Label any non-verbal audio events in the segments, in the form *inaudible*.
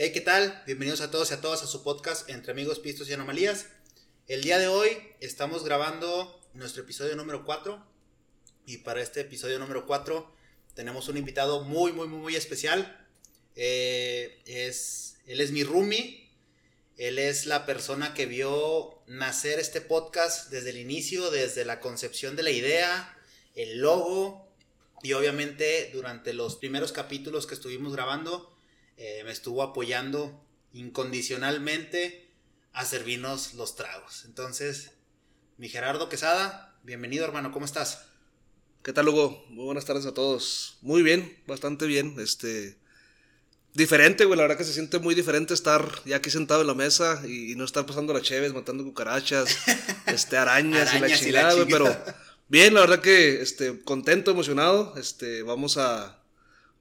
Hey, ¿qué tal? Bienvenidos a todos y a todas a su podcast Entre Amigos, Pistos y Anomalías. El día de hoy estamos grabando nuestro episodio número 4 y para este episodio número 4 tenemos un invitado muy, muy, muy, muy especial. Eh, es, él es mi roomie, él es la persona que vio nacer este podcast desde el inicio, desde la concepción de la idea, el logo y obviamente durante los primeros capítulos que estuvimos grabando eh, me estuvo apoyando incondicionalmente a servirnos los tragos. Entonces, mi Gerardo Quesada, bienvenido hermano, ¿cómo estás? ¿Qué tal, Hugo? Muy buenas tardes a todos. Muy bien, bastante bien. Este. Diferente, güey. La verdad que se siente muy diferente estar ya aquí sentado en la mesa y, no estar pasando las cheves, matando cucarachas, *laughs* este, arañas, y la chingada, güey. Pero bien, la verdad que este, contento, emocionado. Este, vamos a.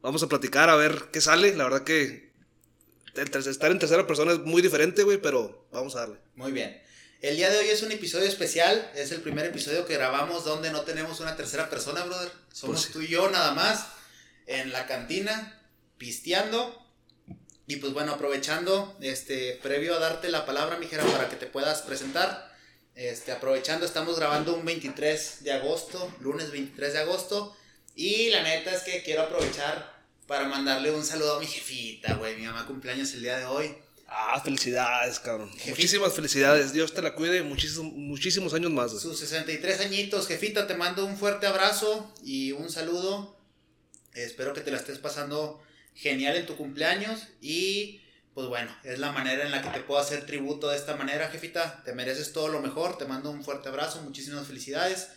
Vamos a platicar a ver qué sale. La verdad que estar en tercera persona es muy diferente, güey, pero vamos a darle. Muy bien. El día de hoy es un episodio especial, es el primer episodio que grabamos donde no tenemos una tercera persona, brother. Somos Pues tú y yo nada más en la cantina, pisteando. Y pues bueno, aprovechando, este, previo a darte la palabra, mijera, para que te puedas presentar. Este, aprovechando, estamos grabando un 23 de agosto, lunes 23 de agosto. Y la neta es que quiero aprovechar para mandarle un saludo a mi jefita, güey. Mi mamá cumpleaños el día de hoy. Ah, felicidades, cabrón. Jefita. Muchísimas felicidades. Dios te la cuide muchísimos, muchísimos años más, güey. Sus 63 añitos, jefita, te mando un fuerte abrazo y un saludo. Espero que te la estés pasando genial en tu cumpleaños y pues bueno, es la manera en la que te puedo hacer tributo de esta manera, jefita. Te mereces todo lo mejor, te mando un fuerte abrazo, muchísimas felicidades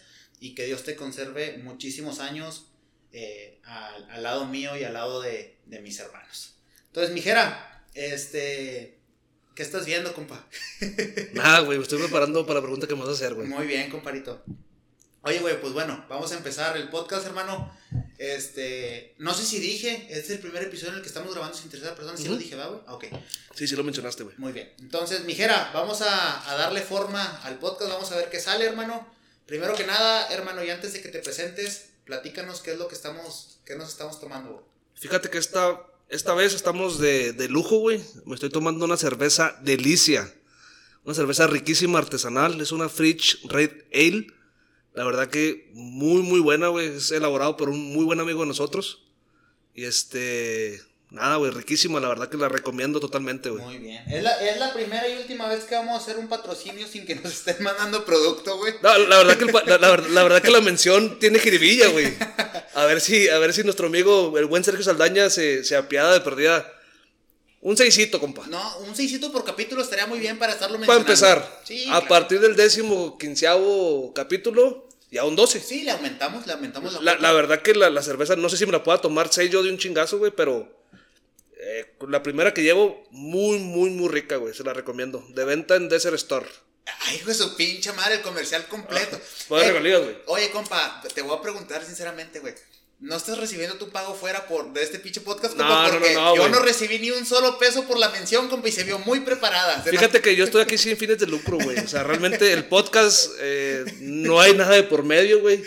y que Dios te conserve muchísimos años eh, al, al lado mío y al lado de, de mis hermanos. Entonces, mijera, este, ¿qué estás viendo, compa? *laughs* Nada, güey, me estoy preparando para la pregunta que me vas a hacer, güey. Muy bien, comparito. Oye, güey, pues bueno, vamos a empezar el podcast, hermano. Este, no sé si dije, este es el primer episodio en el que estamos grabando sin tercera persona. ¿Sí lo dije, va, güey? Ok, Sí, sí lo mencionaste, güey. muy bien. Entonces, mijera, vamos a, a darle forma al podcast. Vamos a ver qué sale, hermano. Primero que nada, hermano, y antes de que te presentes, platícanos qué es lo que estamos, qué nos estamos tomando. Fíjate que esta, esta vez estamos de, de lujo, güey. Me estoy tomando una cerveza delicia. Una cerveza riquísima, artesanal. Es una Fridge Red Ale. La verdad que muy, muy buena, güey. Es elaborado por un muy buen amigo de nosotros. Y este... Nada, güey, riquísima. La verdad que la recomiendo totalmente, güey. Muy bien. Es la, es la primera y última vez que vamos a hacer un patrocinio sin que nos estén mandando producto, güey. No, la verdad que el la, la la verdad que la mención tiene jiribilla, güey. A ver si, a ver si nuestro amigo, el buen Sergio Saldaña, se, se apiada de perdida. Un seisito, compa. No, un seisito por capítulo estaría muy bien para estarlo Para mencionando. empezar, Sí, a claro. partir del décimo quinceavo capítulo, ya un 12. Sí, le aumentamos, le aumentamos la, La, verdad que la cerveza, no sé si me la pueda tomar seis yo de un chingazo, güey, pero eh, la primera que llevo, muy, muy, muy rica, güey, se la recomiendo. De venta en Desert Store. Ay, hijo de su pinche madre, el comercial completo. Puede Eh, regalías, güey. Oye, compa, te voy a preguntar sinceramente, güey. ¿No estás recibiendo tu pago fuera por de este pinche podcast? No, Porque no, no, yo no recibí ni un solo peso por la mención, compa, y se vio muy preparada. Fíjate que yo estoy aquí sin fines de lucro, güey. O sea, realmente el podcast eh, no hay nada de por medio, güey.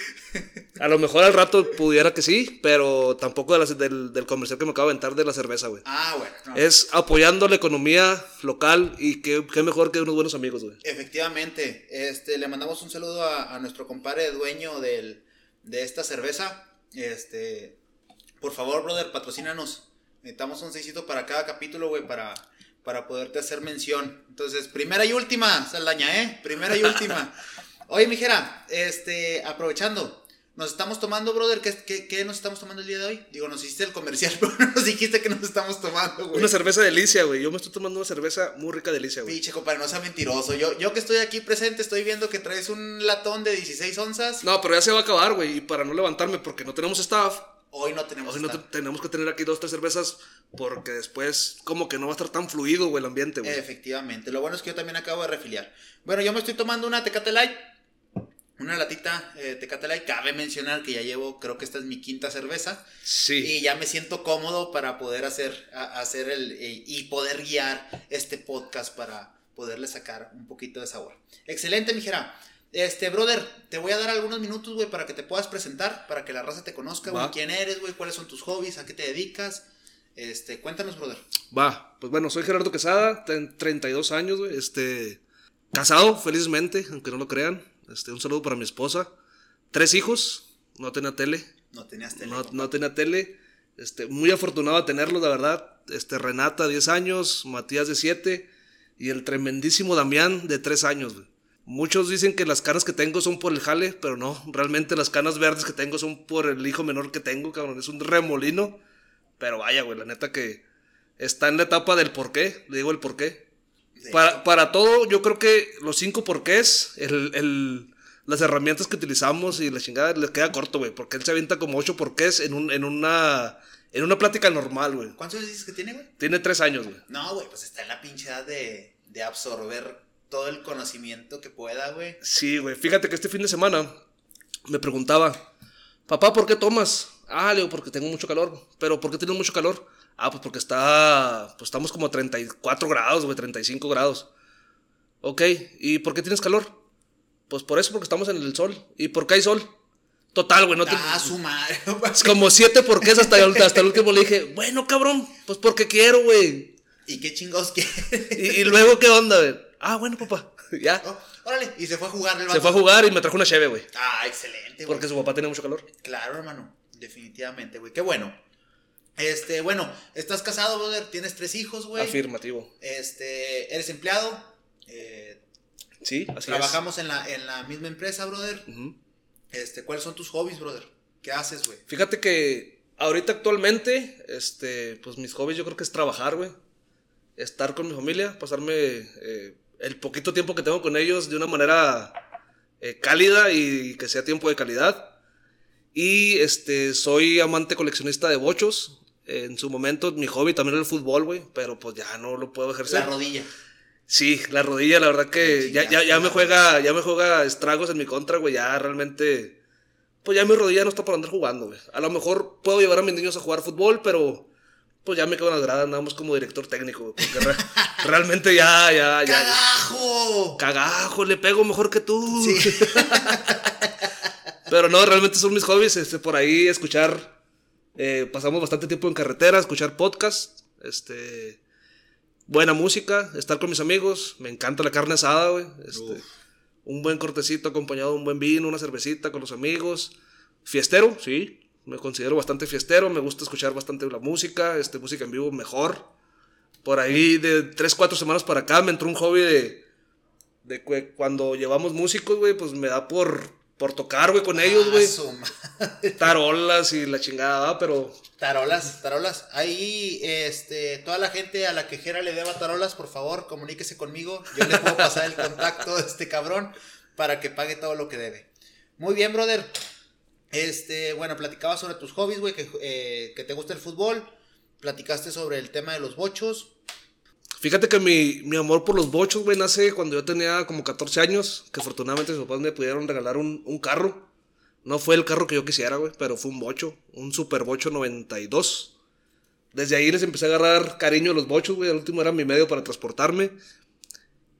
A lo mejor al rato pudiera que sí, pero tampoco de la- del, del comercial que me acabo de aventar de la cerveza, güey. Ah, bueno. no. Es apoyando la economía local y qué, qué mejor que unos buenos amigos, güey. Efectivamente, este, le mandamos un saludo a, a nuestro compadre dueño del, de esta cerveza. Este, por favor, brother, patrocínanos. Necesitamos un seisito para cada capítulo, güey, para, para poderte hacer mención. Entonces, primera y última, Saldaña, ¿eh? Primera y última. *laughs* Oye, mijera, este, aprovechando, nos estamos tomando, brother, ¿qué, qué, qué nos estamos tomando el día de hoy? Digo, nos hiciste el comercial, *laughs* pero no nos dijiste que nos estamos tomando, güey. Una cerveza delicia, güey. Yo me estoy tomando una cerveza muy rica delicia, güey. Pinche compadre, no sea mentiroso. Yo, yo que estoy aquí presente estoy viendo que traes un latón de 16 onzas. No, pero ya se va a acabar, güey. Y para no levantarme porque no tenemos staff, Hoy no tenemos hoy no esta- te- tenemos que tener aquí dos, tres cervezas porque después como que no va a estar tan fluido, güey, el ambiente, güey. Efectivamente. Lo bueno es que yo también acabo de refiliar. Bueno, yo me estoy tomando una Tecate Light. Una latita eh, Tecate Light. Cabe mencionar que ya llevo, creo que esta es mi quinta cerveza. Sí. Y ya me siento cómodo para poder hacer, a- hacer el, eh, y poder guiar este podcast para poderle sacar un poquito de sabor. Excelente, mijera. Este, brother, te voy a dar algunos minutos, güey, para que te puedas presentar, para que la raza te conozca, güey, quién eres, güey, cuáles son tus hobbies, a qué te dedicas. Este, cuéntanos, brother. Va, pues bueno, soy Gerardo Quesada, ten 32 años, güey. Este, casado, felizmente, aunque no lo crean. Este, un saludo para mi esposa. Tres hijos, no tenía tele. No tenías tele. No, tenía tele. Este, muy afortunado de tenerlos, la verdad. Este, Renata, 10 años, Matías, de 7, y el tremendísimo Damián, de 3 años, güey. Muchos dicen que las canas que tengo son por el jale, pero no, realmente las canas verdes que tengo son por el hijo menor que tengo, cabrón. Es un remolino. Pero vaya, güey, la neta que está en la etapa del por qué. Le digo el por qué. Para, para todo, yo creo que los cinco porqués, el, el, las herramientas que utilizamos y la chingada le queda corto, güey. Porque él se avienta como ocho porqués en, un, en, una, en una plática normal, güey. ¿Cuántos años dices que tiene, güey? Tiene tres años, güey. No, güey, pues está en la pinche edad de, de absorber todo el conocimiento que pueda, güey. Sí, güey. Fíjate que este fin de semana me preguntaba, papá, ¿por qué tomas? Ah, le digo, porque tengo mucho calor. ¿Pero por qué tienes mucho calor? Ah, pues porque está, pues estamos como a 34 grados, güey, 35 grados. Ok, ¿y por qué tienes calor? Pues por eso, porque estamos en el sol. ¿Y por qué hay sol? Total, güey, no te... Ah, su madre. *laughs* Es como siete porqués hasta, el- hasta el último le dije, bueno, cabrón, pues porque quiero, güey. ¿Y qué chingados quiere? Y, y luego, ¿qué onda, güey? Ah, bueno, papá. *laughs* Ya. Oh, órale, y se fue a jugar el Se fue a jugar y me trajo una cheve, güey. Ah, excelente, güey. Porque su papá tenía mucho calor. Claro, hermano. Definitivamente, güey. Qué bueno. Este, bueno, estás casado, brother. Tienes tres hijos, güey. Afirmativo. Este, eres empleado. Eh, Sí, así trabajamos en la, en la misma empresa, brother. es. Este, ¿cuáles son tus hobbies, brother? ¿Qué haces, güey? Fíjate que ahorita actualmente, este, pues mis hobbies yo creo que es trabajar, güey. Estar con mi familia, pasarme eh, el poquito tiempo que tengo con ellos de una manera eh, cálida y que sea tiempo de calidad. Y este, soy amante coleccionista de bochos. En su momento mi hobby también era el fútbol, güey, pero pues ya no lo puedo ejercer. La rodilla. Sí, la rodilla, la verdad que ya, ya, ya me juega, ya me juega estragos en mi contra, güey. Ya realmente, pues ya mi rodilla no está para andar jugando, güey. A lo mejor puedo llevar a mis niños a jugar fútbol, pero pues ya me quedo en las gradas, nada más como director técnico, güey, porque re- *laughs* realmente ya, ya, ya. ¡Cagajo! Cagajo, le pego mejor que tú. Sí. *laughs* Pero no, realmente son mis hobbies, este, por ahí escuchar, eh, pasamos bastante tiempo en carretera, escuchar podcasts, este, buena música, estar con mis amigos, me encanta la carne asada, güey, este, un buen cortecito acompañado de un buen vino, una cervecita con los amigos, fiestero, sí, me considero bastante fiestero, me gusta escuchar bastante la música, este, música en vivo mejor, por ahí de 3, 4 semanas para acá me entró un hobby de, de que cuando llevamos músicos, güey, pues me da por, por tocar, güey, con ellos, Ah, güey. madre. Tarolas y la chingada, pero Tarolas, tarolas. Ahí, este, toda la gente a la que Jera le deba tarolas, por favor, comuníquese conmigo. Yo le puedo pasar el contacto de este cabrón para que pague todo lo que debe. Muy bien, brother. Este, bueno, platicabas sobre tus hobbies, güey, que, eh, que te gusta el fútbol. Platicaste sobre el tema de los bochos. Fíjate que mi, mi amor por los bochos, güey, nace cuando yo tenía como 14 años, que afortunadamente mis papás me pudieron regalar un, un carro. No fue el carro que yo quisiera, güey, pero fue un bocho, un super bocho 92. Desde ahí les empecé a agarrar cariño a los bochos, güey, el último era mi medio para transportarme.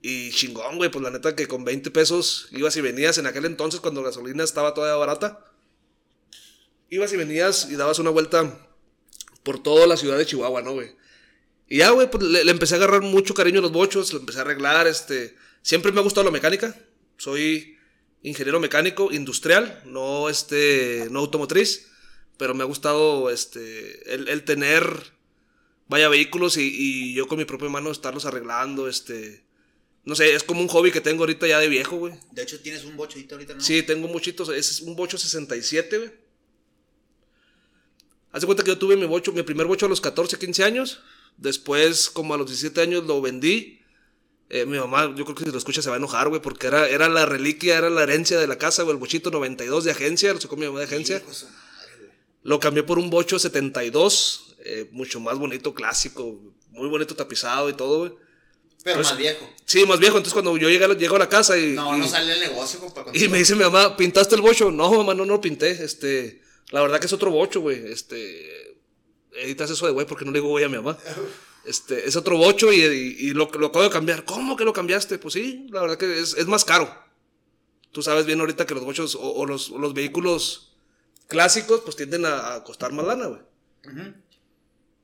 Y chingón, güey, pues la neta que con 20 pesos ibas y venías en aquel entonces cuando la gasolina estaba todavía barata. Ibas y venías y dabas una vuelta por toda la ciudad de Chihuahua, ¿no, güey? Y ya, güey, pues le, le empecé a agarrar mucho cariño a los bochos, le empecé a arreglar, este... Siempre me ha gustado la mecánica, soy ingeniero mecánico industrial, no, este, no automotriz, pero me ha gustado, este, el, el tener, vaya, vehículos y, y yo con mi propia mano estarlos arreglando, este... No sé, es como un hobby que tengo ahorita ya de viejo, güey. De hecho, tienes un bochito ahorita, ¿no? Sí, tengo muchitos. Es un bocho 67, güey. Haz de cuenta que yo tuve mi bocho, mi primer bocho a los 14, 15 años. Después, como a los 17 años, lo vendí. Eh, mi mamá, yo creo que si lo escucha se va a enojar, güey, porque era, era la reliquia, era la herencia de la casa, güey, el bochito 92 de agencia, lo sacó mi mamá de agencia. Lo cambié por un bocho 72, eh, mucho más bonito, clásico, muy bonito tapizado y todo, güey. Pero más viejo. Sí, más viejo, entonces cuando yo llegué, llego a la casa y... No, y- no sale el negocio, compa. y me dice mi mamá, ¿pintaste el bocho? No, mamá, no, no lo pinté. Este, la verdad que es otro bocho, güey. Este, editas eso de güey porque no le digo güey a mi mamá. Este, es otro bocho y, y- y lo, lo acabo de cambiar. ¿Cómo que lo cambiaste? Pues sí, la verdad que es, es más caro. Tú sabes bien ahorita que los bochos o, o los, o los vehículos clásicos pues tienden a, a costar más lana, güey.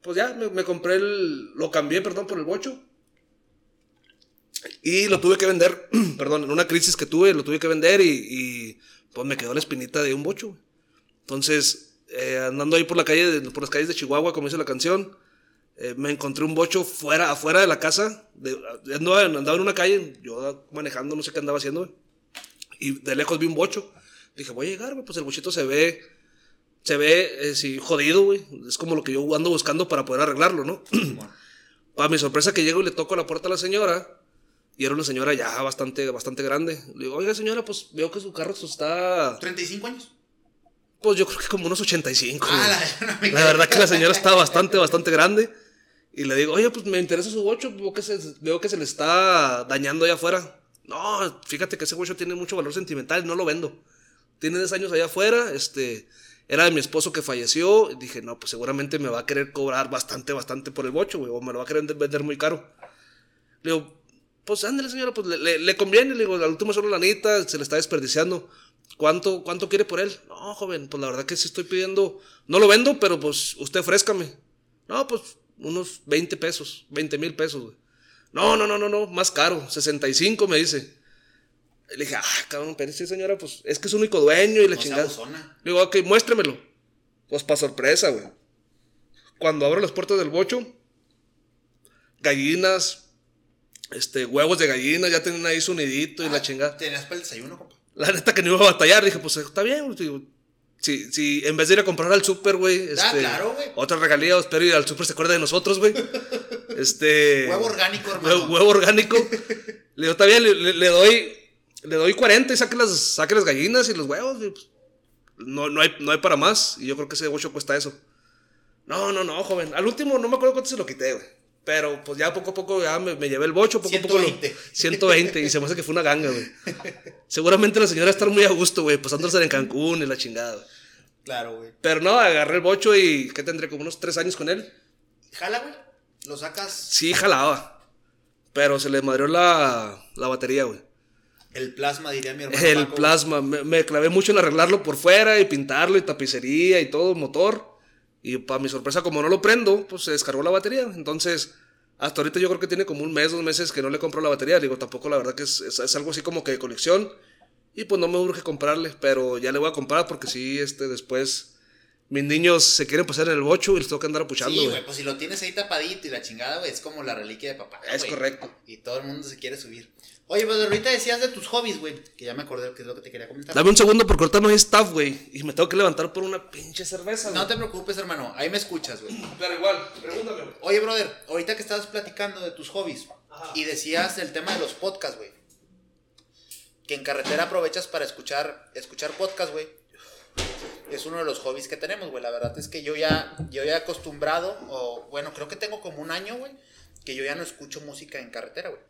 Pues ya, me, me compré el, lo cambié, perdón, por el bocho. Y lo tuve que vender, *clears throat* perdón, en una crisis que tuve, lo tuve que vender y, y pues me quedó la espinita de un bocho. güey. Entonces, eh, andando ahí por la calle, de- por las calles de Chihuahua, como dice la canción, eh, me encontré un bocho fuera, afuera de la casa. De, andaba, andaba en una calle, yo manejando, no sé qué andaba haciendo. Y de lejos vi un bocho. Dije, voy a llegar, pues el bochito se ve, se ve, eh, sí, jodido, güey. Es como lo que yo ando buscando para poder arreglarlo, ¿no? *clears throat* Simón. Para mi sorpresa que llego y le toco la puerta a la señora. Y era una señora ya bastante, bastante grande. Le digo, oiga señora, pues veo que su carro está... 35 años. Pues yo creo que como unos 85. Ah, la, La verdad que la señora está bastante, bastante grande. Y le digo, oye, pues me interesa su bocho, veo que se, veo que se le está dañando allá afuera. No, fíjate que ese bocho tiene mucho valor sentimental, no lo vendo. Tiene 10 años allá afuera, este, era de mi esposo que falleció. Y dije, no, pues seguramente me va a querer cobrar bastante, bastante por el bocho, güey, o me lo va a querer vender muy caro. Le digo, pues ándale señora, pues le, le- le conviene, le digo, al último solo la lanita, se le está desperdiciando. ¿Cuánto, ¿Cuánto quiere por él? No, joven, pues la verdad que sí estoy pidiendo, no lo vendo, pero pues usted ofrézcame. No, pues unos 20 pesos, 20 mil pesos, güey. No, no, no, no, no, más caro, 65 me dice. Y le dije, ah, cabrón, pero sí señora, pues es que es único dueño y la No chingada. Le digo, ok, muéstremelo. Pues para sorpresa, güey. Cuando abro las puertas del bocho, gallinas, este, huevos de gallina, ya tienen ahí su nidito y Ah, la chingada. Tenías para el desayuno, compa. La neta que no iba a batallar, dije, pues está bien, güey. Digo, Si, si en vez de ir a comprar al súper, güey, Ah, este, claro, güey. otra regalía, espero ir al súper se acuerda de nosotros, güey. *laughs* Este. Huevo orgánico, hermano. Huevo, huevo orgánico. *laughs* le digo, está bien, le, le- le doy, le doy 40 y saque las, saque las gallinas y los huevos. y, pues, no, no, hay, no hay para más. Y yo creo que ese bocho cuesta eso. No, no, no, joven. Al último no me acuerdo cuánto se lo quité, güey. Pero pues ya poco a poco ya me, me llevé el bocho, poco a poco. lo- 120. 120. Y se me hace que fue una ganga, güey. Seguramente la señora está muy a gusto, güey, pasándose en Cancún y la chingada. güey. Claro, güey. Pero no, agarré el bocho y ¿qué tendré? Como unos tres años con él. Jala, güey. Lo sacas Sí, jalaba. Pero se le madrió la, la batería, güey. el plasma, diría mi hermano. El Paco. plasma. Me, me clavé mucho en arreglarlo por fuera y pintarlo y tapicería y todo, motor. Y para mi sorpresa, como no lo prendo, pues se descargó la batería. Entonces, hasta ahorita yo creo que tiene como un mes, dos meses que no le compro la batería. Digo, tampoco la verdad que es, es- es algo así como que de colección. Y pues no me urge comprarle, pero ya le voy a comprar porque sí, este, después mis niños se quieren pasar en el bocho y les tengo que andar apuchando, Sí, güey. pues si lo tienes ahí tapadito y la chingada, güey, es como la reliquia de papá. Es correcto. Y todo el mundo se quiere subir. Oye, pues ahorita decías de tus hobbies, güey, que ya me acordé que es lo que te quería comentar. Dame un segundo porque ahorita no hay staff, güey. Y me tengo que levantar por una pinche cerveza, No güey. te preocupes, hermano, ahí me escuchas, güey. Pero igual, pregúntame, güey. Oye, brother, ahorita que estabas platicando de tus hobbies Ajá. y decías el tema de los podcasts, güey. Que en carretera aprovechas para escuchar, escuchar podcast, güey. Es uno de los hobbies que tenemos, güey. La verdad es que yo ya, yo ya he acostumbrado, o bueno, creo que tengo como un año, güey, que yo ya no escucho música en carretera, güey.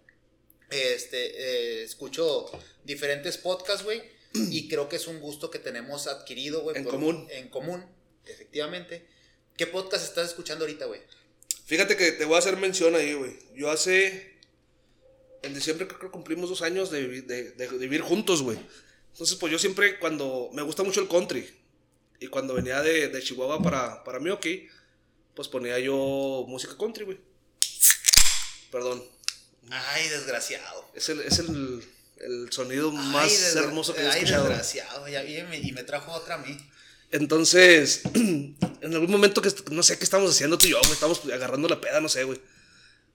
Este, eh, escucho diferentes podcasts, güey. Y *clears throat* creo que es un gusto que tenemos adquirido, güey. En por- común. En común, efectivamente. ¿Qué podcast estás escuchando ahorita, güey? Fíjate que te voy a hacer mención ahí, güey. Yo hace. En diciembre creo que cumplimos dos años de, vivi- de- de- de vivir juntos, güey. Entonces, pues yo siempre, cuando. Me gusta mucho el country. Y cuando venía de, de Chihuahua para, para Milwaukee, pues ponía yo música country, güey. Perdón. Ay, desgraciado. Es el, es el, el sonido Ay, más hermoso que he ay, escuchado. desgraciado. Ya vi, y me, y me trajo otra a mí. Entonces, *clears throat* en algún momento que no sé qué estamos haciendo tú y yo, güey, estamos agarrando la peda, no sé, güey.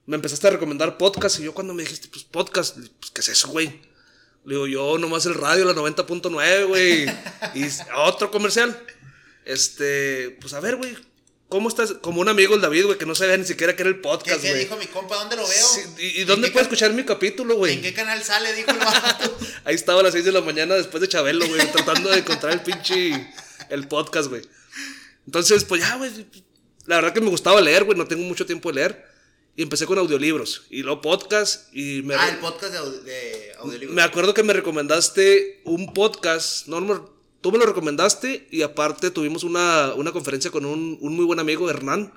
Me empezaste a recomendar podcast y yo cuando me dijiste, pues podcast, pues ¿qué es eso, güey? Le digo, yo nomás el radio, la 90.9, güey. y otro comercial. Este, pues a ver, güey, ¿cómo estás? Como un amigo, el David, güey, que no sabía ni siquiera que era el ¿Qué, podcast, qué güey. dijo mi compa? ¿Dónde lo veo? Sí, ¿Y, y ¿En dónde qué puedo escuchar mi capítulo, güey? ¿En qué canal sale? Dijo el vato. *laughs* Ahí estaba a las 6 de la mañana después de Chabelo, güey, tratando de encontrar el pinche el podcast, güey. Entonces, pues ya, güey. La verdad que me gustaba leer, güey, no tengo mucho tiempo de leer. Y empecé con audiolibros y luego podcast y me, ah, el podcast de, au- de audiolibro. me acuerdo que me recomendaste un podcast, no, no, tú me lo recomendaste y aparte tuvimos una, una conferencia con un, muy buen amigo, Hernán.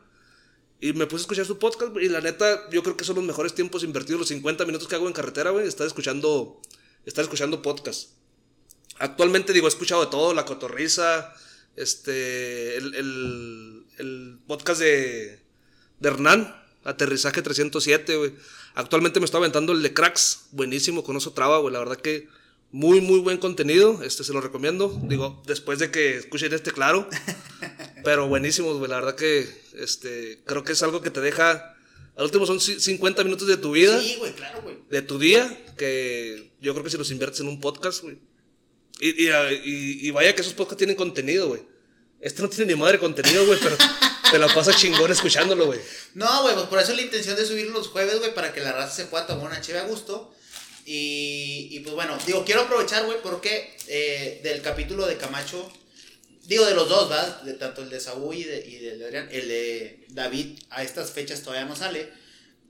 Y me puse a escuchar su podcast, y la neta, yo creo que son los mejores tiempos invertidos, los 50 minutos que hago en carretera, güey, estar escuchando, estar escuchando podcast. Actualmente, digo, he escuchado de todo, La Cotorriza, este, el, el, podcast de, de Hernán, aterrizaje 307, güey. Actualmente me estoy aventando el de Cracks, buenísimo, con eso traba, güey. La verdad que muy, muy buen contenido, este se lo recomiendo. Digo, después de que escuchen este, claro. *laughs* Pero buenísimos, güey. La verdad que este, creo que es algo que te deja. Al último son ci- 50 minutos de tu vida, Sí, güey, claro, güey. de tu día, que yo creo que si los inviertes en un podcast, güey. Y, y, y- y vaya que esos podcasts tienen contenido, güey. Este no tiene ni madre contenido, güey, pero *laughs* te la pasa chingón escuchándolo, güey. No, güey, pues por eso es la intención de subir los jueves, güey, para que la raza se pueda tomar una cheve a gusto. Y, y pues bueno, digo, quiero aprovechar, güey, porque eh, del capítulo de Camacho, digo de los dos, ¿verdad? De, tanto el de Saúl y, de, y del de Adrián, el de David a estas fechas todavía no sale.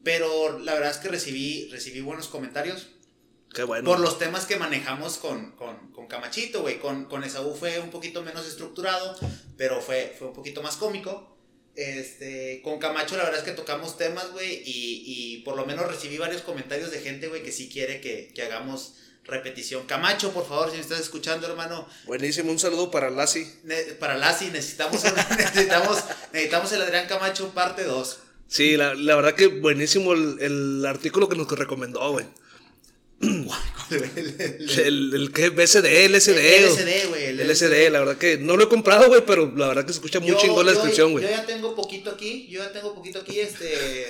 Pero la verdad es que recibí, recibí buenos comentarios. Qué bueno. Por los temas que manejamos con, con, con Camachito, güey. Con, con Esaú fue un poquito menos estructurado, pero fue, fue un poquito más cómico. Este, con Camacho la verdad es que tocamos temas, güey, y, y por lo menos recibí varios comentarios de gente, güey, que sí quiere que, que hagamos repetición. Camacho, por favor, si me estás escuchando, hermano, Buenísimo, un saludo para Lassi. para Lassi necesitamos, *laughs* necesitamos, necesitamos el Adrián Camacho parte 2. Sí, la, la verdad que buenísimo el, el artículo que nos recomendó, güey. El, el que BSD, LSD. El LSD, güey, el El LSD, la verdad que no lo he comprado, güey, pero la verdad que se escucha muy chingón la descripción, güey. Yo ya tengo poquito aquí, yo ya tengo poquito aquí este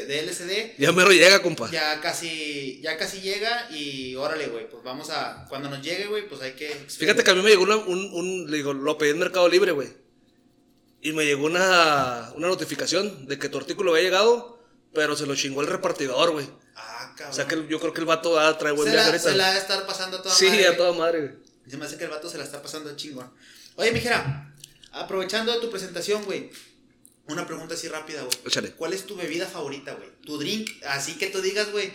de LSD. Ya mero llega, compa. Ya casi, ya casi llega y órale, güey, pues vamos a, cuando nos llegue, güey, pues hay que... Fíjate que a mí me llegó un, un- le digo, lo pedí en Mercado Libre, güey. Y me llegó una, una notificación de que tu artículo había llegado, pero se lo chingó el repartidor, güey. Cabrón. O sea que yo creo que el vato va a traer buen se, viaje la, ahorita. se la va a estar pasando a toda sí, madre, a güey. toda madre. Se me hace que el vato se la está pasando chingón. Oye, mijera, aprovechando de tu presentación, güey, una pregunta así rápida, güey. Échale. ¿Cuál es tu bebida favorita, güey? Tu drink, así que tú digas, güey,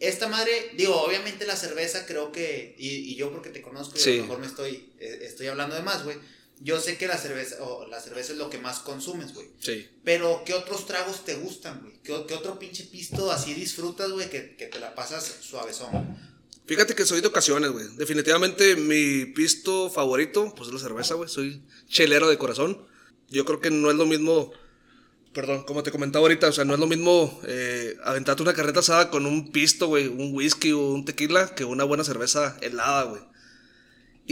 esta madre, digo, obviamente la cerveza creo que, y, y yo porque te conozco y a Sí. lo mejor me estoy, eh, estoy hablando de más, güey. Yo sé que la cerveza, o la cerveza es lo que más consumes, güey. Sí. Pero, ¿qué otros tragos te gustan, güey? ¿Qué, qué otro pinche pisto así disfrutas, güey, que, que te la pasas suavezón? Fíjate que soy de ocasiones, güey. Definitivamente mi pisto favorito, pues es la cerveza, güey. Soy chelero de corazón. Yo creo que no es lo mismo, perdón, como te comentaba ahorita, o sea, no es lo mismo eh, aventarte una carreta asada con un pisto, güey, un whisky o un tequila, que una buena cerveza helada, güey.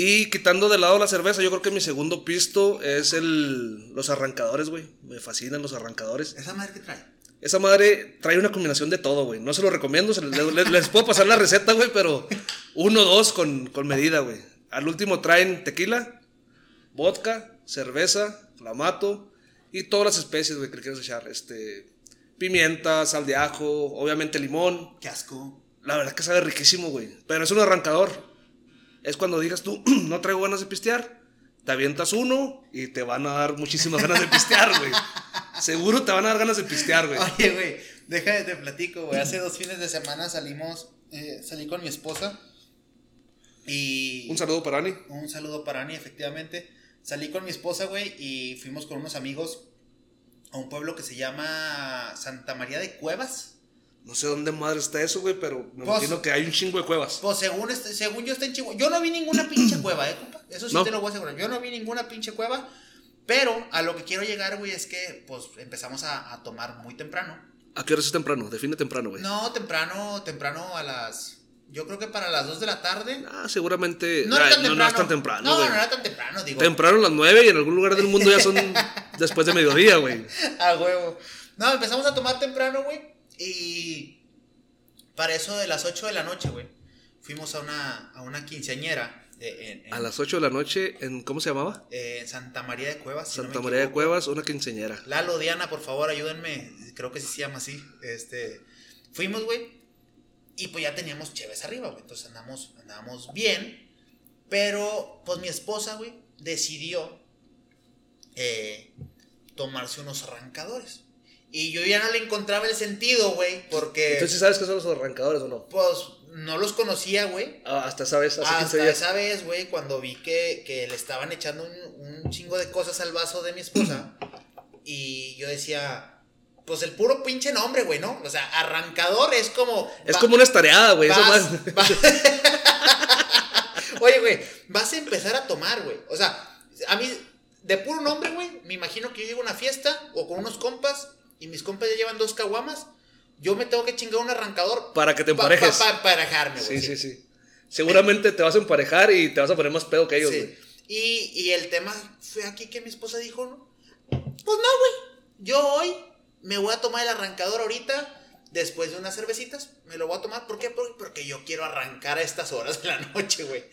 Y quitando de lado la cerveza, yo creo que mi segundo pisto es el, los arrancadores, güey. Me fascinan los arrancadores. ¿Esa madre qué trae? Esa madre trae una combinación de todo, güey. No se lo recomiendo, se les, les- les puedo pasar la receta, güey, pero uno, dos con, con medida, güey. Al último traen tequila, vodka, cerveza, clamato y todas las especies, güey, que le quieras echar. Este, pimienta, sal de ajo, obviamente limón. Qué asco. La verdad que sabe riquísimo, güey. Pero es un arrancador. Es cuando digas tú, *clears throat* no traigo ganas de pistear. Te avientas uno y te van a dar muchísimas ganas de pistear, güey. *laughs* Seguro te van a dar ganas de pistear, güey. Oye, güey, déjame te platico, güey. Hace dos fines de semana salimos, eh, salí con mi esposa y... Un saludo para Ani. Un saludo para Ani, efectivamente. Salí con mi esposa, güey, y fuimos con unos amigos a un pueblo que se llama Santa María de Cuevas. No sé dónde madre está eso, güey, pero me Pues- imagino que hay un chingo de cuevas. Pues según, este- según yo está en Chihuahua. Yo no vi ninguna pinche cueva, eh, compa. Eso sí No. te lo voy a asegurar. Yo no vi ninguna pinche cueva. Pero a lo que quiero llegar, güey, es que pues empezamos a, a tomar muy temprano. ¿A qué hora es temprano? Define temprano, güey. No, temprano, temprano a las. Yo creo que para las 2 de la tarde. Ah, seguramente. No era tan no, temprano. no es tan temprano, No, güey. no era tan temprano, digo. Temprano a las 9 y en algún lugar del mundo ya son *laughs* después de mediodía, güey. A huevo. No, empezamos a tomar temprano, güey. Y para eso de las 8 de la noche, güey. Fuimos a una, a una quinceañera en, en- A las 8 de la noche, en ¿cómo se llamaba? eh, en Santa María de Cuevas. si no Santa María de. Cuevas, una quinceñera. Lalo, Diana, por favor, ayúdenme. Creo que sí se llama así. Este, fuimos, güey. Y pues ya teníamos chéves arriba, güey. Entonces andamos, andábamos bien. Pero, pues mi esposa, güey, decidió eh, tomarse unos arrancadores. Y yo ya no le encontraba el sentido, güey. Porque, Entonces, ¿sabes qué son los arrancadores o no? pues, no los conocía, güey. Ah, hasta sabes, hace 15 Hasta días. esa vez, güey, cuando vi que, que le estaban echando un, un chingo de cosas al vaso de mi esposa. y yo decía, pues el puro pinche nombre, güey, ¿no? O sea, arrancador es como. Es va- como una estareada, güey. Eso más- va- *laughs* Oye, güey, vas a empezar a tomar, güey. O sea, a mí, de puro nombre, güey, me imagino que yo llego a una fiesta o con unos compas y mis compas ya llevan dos caguamas, yo me tengo que chingar un arrancador. Para que te emparejes. Para emparejarme, güey. Sí, sí, sí, Seguramente te vas a emparejar y te vas a poner más pedo que ellos, güey. Y, y el tema fue aquí que mi esposa dijo, ¿no? Pues no, güey. Yo hoy me voy a tomar el arrancador ahorita después de unas cervecitas, me lo voy a tomar. ¿Por qué? Porque yo quiero arrancar a estas horas de la noche, güey.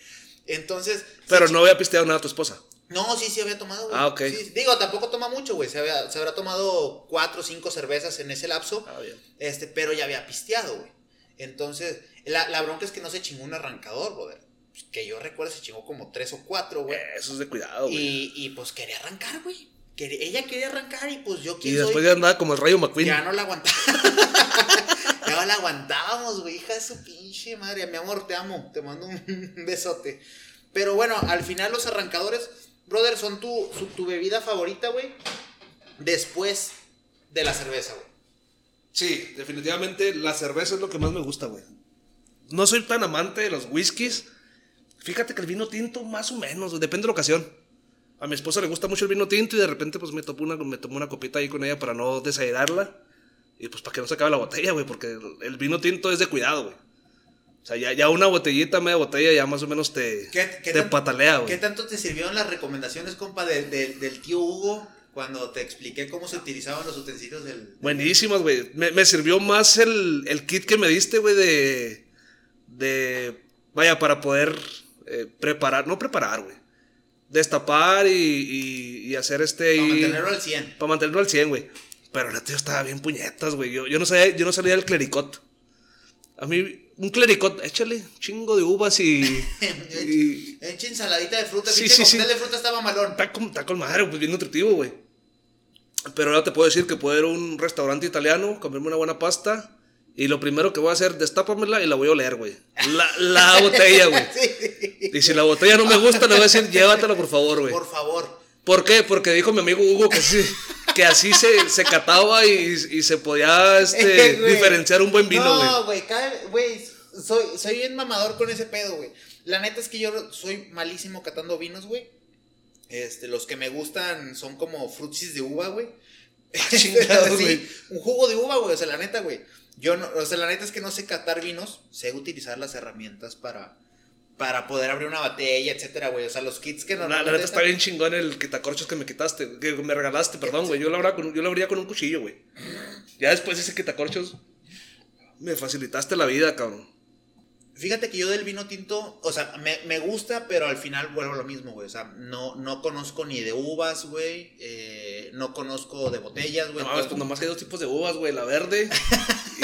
Entonces. Pero no había pisteado nada a tu esposa. No, sí, sí había tomado, güey. Ah, ok. digo, tampoco toma mucho, güey. Se, se habrá tomado cuatro o cinco cervezas en ese lapso. Ah, bien. Este, pero ya había pisteado, güey. Entonces, la, la, bronca es que no se chingó un arrancador, brother. Que yo recuerdo se chingó como tres o cuatro, güey. Eso es de cuidado, güey. Y, y pues quería arrancar, güey. ella quería arrancar y pues yo quiero. Y después ya andaba como el rayo McQueen. Ya no la aguantaba. *laughs* ya no la aguantábamos, güey. Hija de su pinche madre. Mi amor, te amo. Te mando un *laughs* besote. Pero bueno, al final los arrancadores, brother, son tu, tu bebida favorita, güey. Después de la cerveza, güey. Sí, definitivamente la cerveza es lo que más me gusta, güey. No soy tan amante de los whiskies. Fíjate que el vino tinto, más o menos, depende de la ocasión. A mi esposa le gusta mucho el vino tinto y de repente pues me tomo una, me tomo una copita ahí con ella para no desairarla. Y pues para que no se acabe la botella, güey, porque el vino tinto es de cuidado, güey. O sea, ya, ya, una botellita, media botella, ya más o menos te, te patalea, güey. ¿Qué tanto te sirvieron las recomendaciones, compa, del tío Hugo cuando te expliqué cómo se utilizaban los utensilios del... Buenísimas, güey. Me, me, sirvió más el, el kit que me diste, güey, de... De... Vaya, para poder eh, preparar, no preparar, güey. Destapar y, y, y hacer este... Para mantenerlo al 100. Para mantenerlo al 100, güey. Pero la tío estaba bien puñetas, güey. Yo, yo, no sabía, yo no salía del clericot. A mí un clericot, échale chingo de uvas y. *laughs* y Echa ensaladita de fruta. Sí, sí, sí. de fruta estaba malón. Está con, está con madre, pues bien nutritivo, güey. Pero ahora te puedo decir que puedo ir a un restaurante italiano, comerme una buena pasta. Y lo primero que voy a hacer, destápamela y la voy a oler, güey. La, la *laughs* botella, güey. Sí. Y si la botella no me gusta, le voy a decir, *laughs* llévatela, por favor, güey. Por favor. ¿Por qué? Porque dijo mi amigo Hugo que sí, que así se, se cataba y, y se podía este, *laughs* diferenciar un buen vino, güey. No, güey, güey, soy, soy bien mamador con ese pedo, güey. La neta es que yo soy malísimo catando vinos, güey. Este, los que me gustan son como frutsis de uva, güey. Chingados, *laughs* güey. un jugo de uva, güey. O sea, la neta, güey. Yo no, o sea, la neta es que no sé catar vinos, sé utilizar las herramientas para, para poder abrir una botella, etcétera, güey. O sea, los kits que no. La, neta está bien chingón el quitacorchos que me quitaste, que me regalaste, perdón, güey. Yo lo con, yo lo abría con un cuchillo, güey. Ya después ese quitacorchos me facilitaste la vida, cabrón. Fíjate que yo del vino tinto, o sea, me, me gusta, pero al final vuelvo a lo mismo, güey. O sea, no, no conozco ni de uvas, güey. Eh, no conozco de botellas, güey. No, pues nomás hay dos tipos de uvas, güey. La verde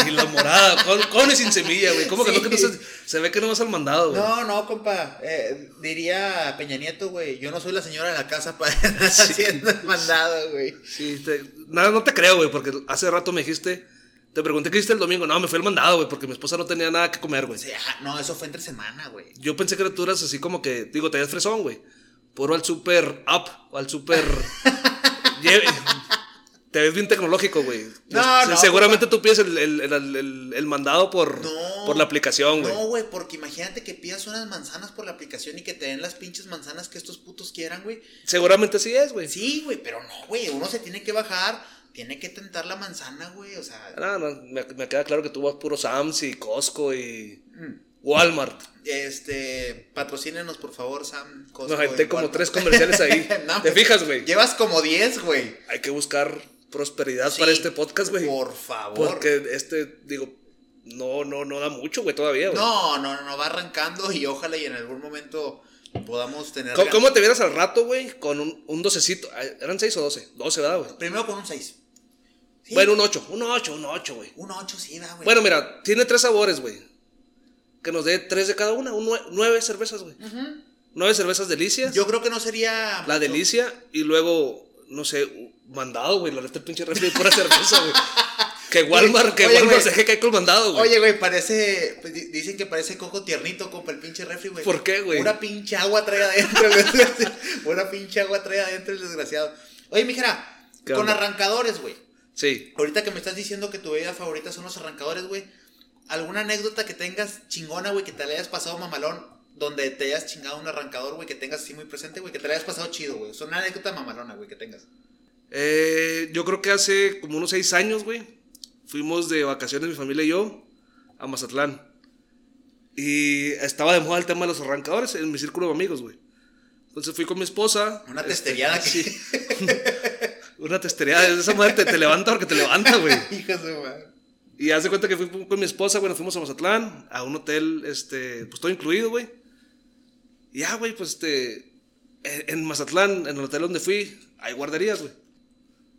y la morada. Con, con y sin semilla, güey. ¿Cómo que no, que no se, se, ve que no vas al mandado, güey? No, no, compa. Eh, diría Peña Nieto, güey. Yo no soy la señora de la casa para *laughs* estar *laughs* haciendo el mandado, güey. Sí, te, nada, no te creo, güey, porque hace rato me dijiste te pregunté qué hiciste el domingo. No, me fue el mandado, güey, porque mi esposa no tenía nada que comer, güey. no, eso fue entre semana, güey. Yo pensé que tú eras así como que, digo, te das fresón, güey. Puro al super up o al super. *laughs* te ves bien tecnológico, güey. No, no. Seguramente tú pides el, el, el, el, mandado por, por la aplicación, güey. No, güey, porque imagínate que pidas unas manzanas por la aplicación y que te den las pinches manzanas que estos putos quieran, güey. Seguramente sí es, güey. Sí, güey, pero no, güey. Uno se tiene que bajar tiene que tentar la manzana, güey, o sea. No, no, me, queda claro que tú vas puro Sam's y Costco y mm. Walmart. Este, patrocínenos por favor, Sam. Costco no, hay como tres comerciales ahí. *laughs* ¿Te fijas, güey? Llevas como diez, güey. Hay que buscar prosperidad para este podcast, güey. Por favor. Porque este, digo, no, no, no da mucho, güey, todavía, güey. No, no, no, va arrancando y ojalá y en algún momento podamos tener. ¿Cómo, te vieras al rato, güey? Con un, un docecito. ¿Eran seis o doce? Doce, ¿verdad, güey? Primero con un seis. Bueno, un 8, un 8, un 8, güey. Un 8, sí, da, güey. Bueno, mira, tiene tres sabores, güey. Que nos dé tres de cada una, un nueve cervezas, güey. Nueve cervezas delicias. Yo creo que no sería. La delicia y luego, no sé, mandado, güey. La neta el pinche refri pura cerveza, güey. *laughs* Que Walmart, que Walmart se deje caer con mandado, güey. Oye, güey, parece. Pues, dicen que parece coco tiernito como el pinche refri, güey. ¿Por qué, güey? Una pinche agua trae adentro, Una *laughs* pinche agua trae adentro el desgraciado. Oye, mijera, con arrancadores, güey. Sí. Ahorita que me estás diciendo que tu bebida favorita son los arrancadores, güey. ¿Alguna anécdota que tengas chingona, güey, que te le hayas pasado mamalón? Donde te hayas chingado un arrancador, güey, que tengas así muy presente, güey, que te le hayas pasado chido, güey. Son una anécdota mamalona, güey, que tengas. Eh, yo creo que hace como unos seis años, güey. Fuimos de vacaciones, mi familia y yo, a Mazatlán. Y estaba de moda el tema de los arrancadores en mi círculo de amigos, güey. Entonces fui con mi esposa. Una este, testeriada que. Sí. *laughs* *laughs* Una testeriada. Esa mujer te, te levanta porque te levanta, güey. *laughs* Hija de madre. Y haz de cuenta que fui con mi esposa, güey, nos fuimos a Mazatlán, a un hotel, este, pues todo incluido, güey. Y ya, güey, pues este, en Mazatlán, en el hotel donde fui, hay guarderías, güey.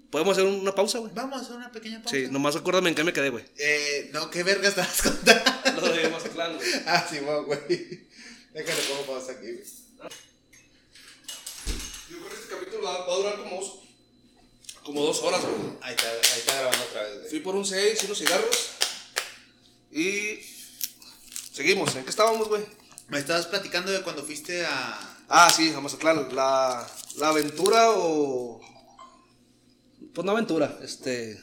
¿Podemos hacer una pausa, güey? Vamos a hacer una pequeña pausa. Sí, nomás acuérdame en qué me quedé, güey. Eh, no, qué verga estabas contando. Lo de Mazatlán, güey. *laughs* Ah, sí, güey. Déjale pongo pausa aquí, güey. Yo creo que este capítulo va a durar como dos, como dos horas, güey. Ahí está, ahí está grabando otra vez, güey. Fui por un 6 y unos cigarros. Y. Seguimos. ¿En qué estábamos, güey? Me estabas platicando de cuando fuiste a. Ah, sí, a Mazatlán. La, la aventura o. Pues no aventura, este.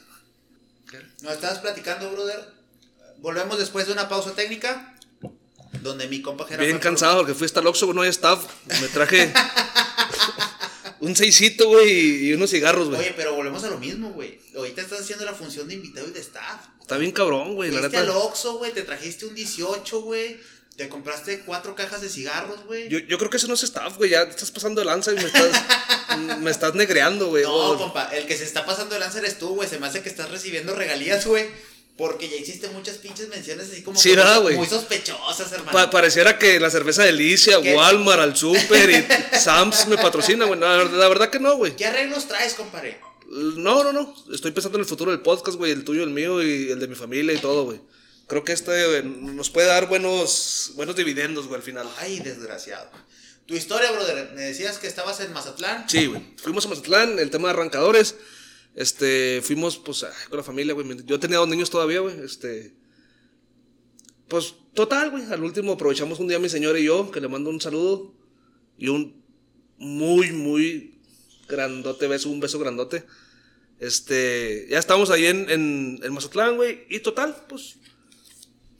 ¿Qué? Nos estabas platicando, brother. Volvemos después de una pausa técnica. Donde mi compa. Bien cansado porque fui hasta el Oxxo, no hay staff. Me traje. *laughs* un seisito, güey, y unos cigarros, güey. Oye, pero volvemos a lo mismo, güey. Ahorita estás haciendo la función de invitado y de staff. Está bien cabrón, güey, la neta. al Oxxo, güey, te trajiste un 18, güey. Te compraste cuatro cajas de cigarros, güey. Yo, yo creo que eso no es staff, güey. Ya te estás pasando de lanza y me estás, *laughs* me estás negreando, güey. No, compa, el que se está pasando de lanza eres tú, güey. Se me hace que estás recibiendo regalías, güey. Porque ya hiciste muchas pinches menciones así como Sí, ¿verdad, muy- sospechosas, hermano. Pa- pareciera que la cerveza Delicia, ¿Qué? Walmart, al Super y *laughs* Sam's me patrocina, güey. La, la verdad que no, güey. ¿Qué arreglos traes, compadre? No, no, no. Estoy pensando en el futuro del podcast, güey. El tuyo, el mío y el de mi familia y todo, güey. Creo que este eh, nos puede dar buenos, buenos dividendos, güey, al final. Ay, desgraciado. Tu historia, brother. Me decías que estabas en Mazatlán. Sí, güey. Fuimos a Mazatlán, el tema de arrancadores. Este, fuimos, pues, ay, con la familia, güey. Yo tenía dos niños todavía, güey. Este. Pues, total, güey. Al último aprovechamos un día mi señora y yo, que le mando un saludo. Y un muy, muy grandote beso, un beso grandote. Este, ya estamos ahí en, en, en Mazatlán, güey. Y total, pues,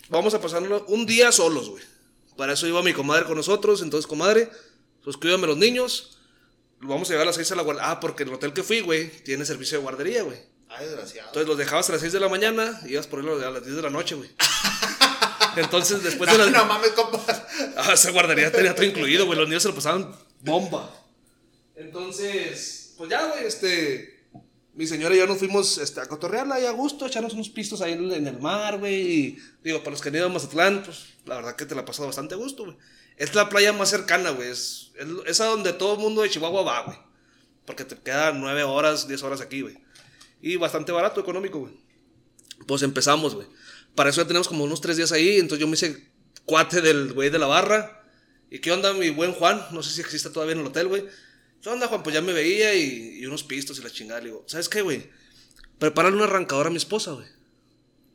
vamos a pasarlo un día solos, güey. Para eso iba mi comadre con nosotros. Entonces, comadre, pues cuídame los niños. Vamos a llegar a las 6 a la guardería. Ah, porque el hotel que fui, güey, tiene servicio de guardería, güey. Ay, desgraciado. Entonces los dejabas a las 6 de la mañana y ibas por él a las 10 de la noche, güey. *laughs* Entonces, después *laughs* no, de las. no mames, compa. Ah, esa guardería tenía todo incluido, güey. Los niños se lo pasaban bomba. Entonces, pues ya, güey, este. Mi señora y yo nos fuimos este, a cotorrearla ahí a gusto, echarnos unos pistos ahí en, en el mar, güey. Y digo, para los que han ido a Mazatlán, pues la verdad que te la ha pasado bastante a gusto, güey. Es la playa más cercana, güey. Es, es, es donde todo el mundo de Chihuahua va, güey. Porque te quedan 9 horas, 10 horas aquí, güey. Y bastante barato, económico, güey. Pues empezamos, güey. Para eso ya tenemos como unos 3 días ahí. Entonces yo me hice cuate del güey de la barra. ¿Y qué onda, mi buen Juan? No sé si existe todavía en el hotel, güey. ¿Qué onda, Juan? Pues ya me veía y, unos pistos y la chingada. Le digo, ¿sabes qué, güey? Prepárale un arrancador a mi esposa, güey.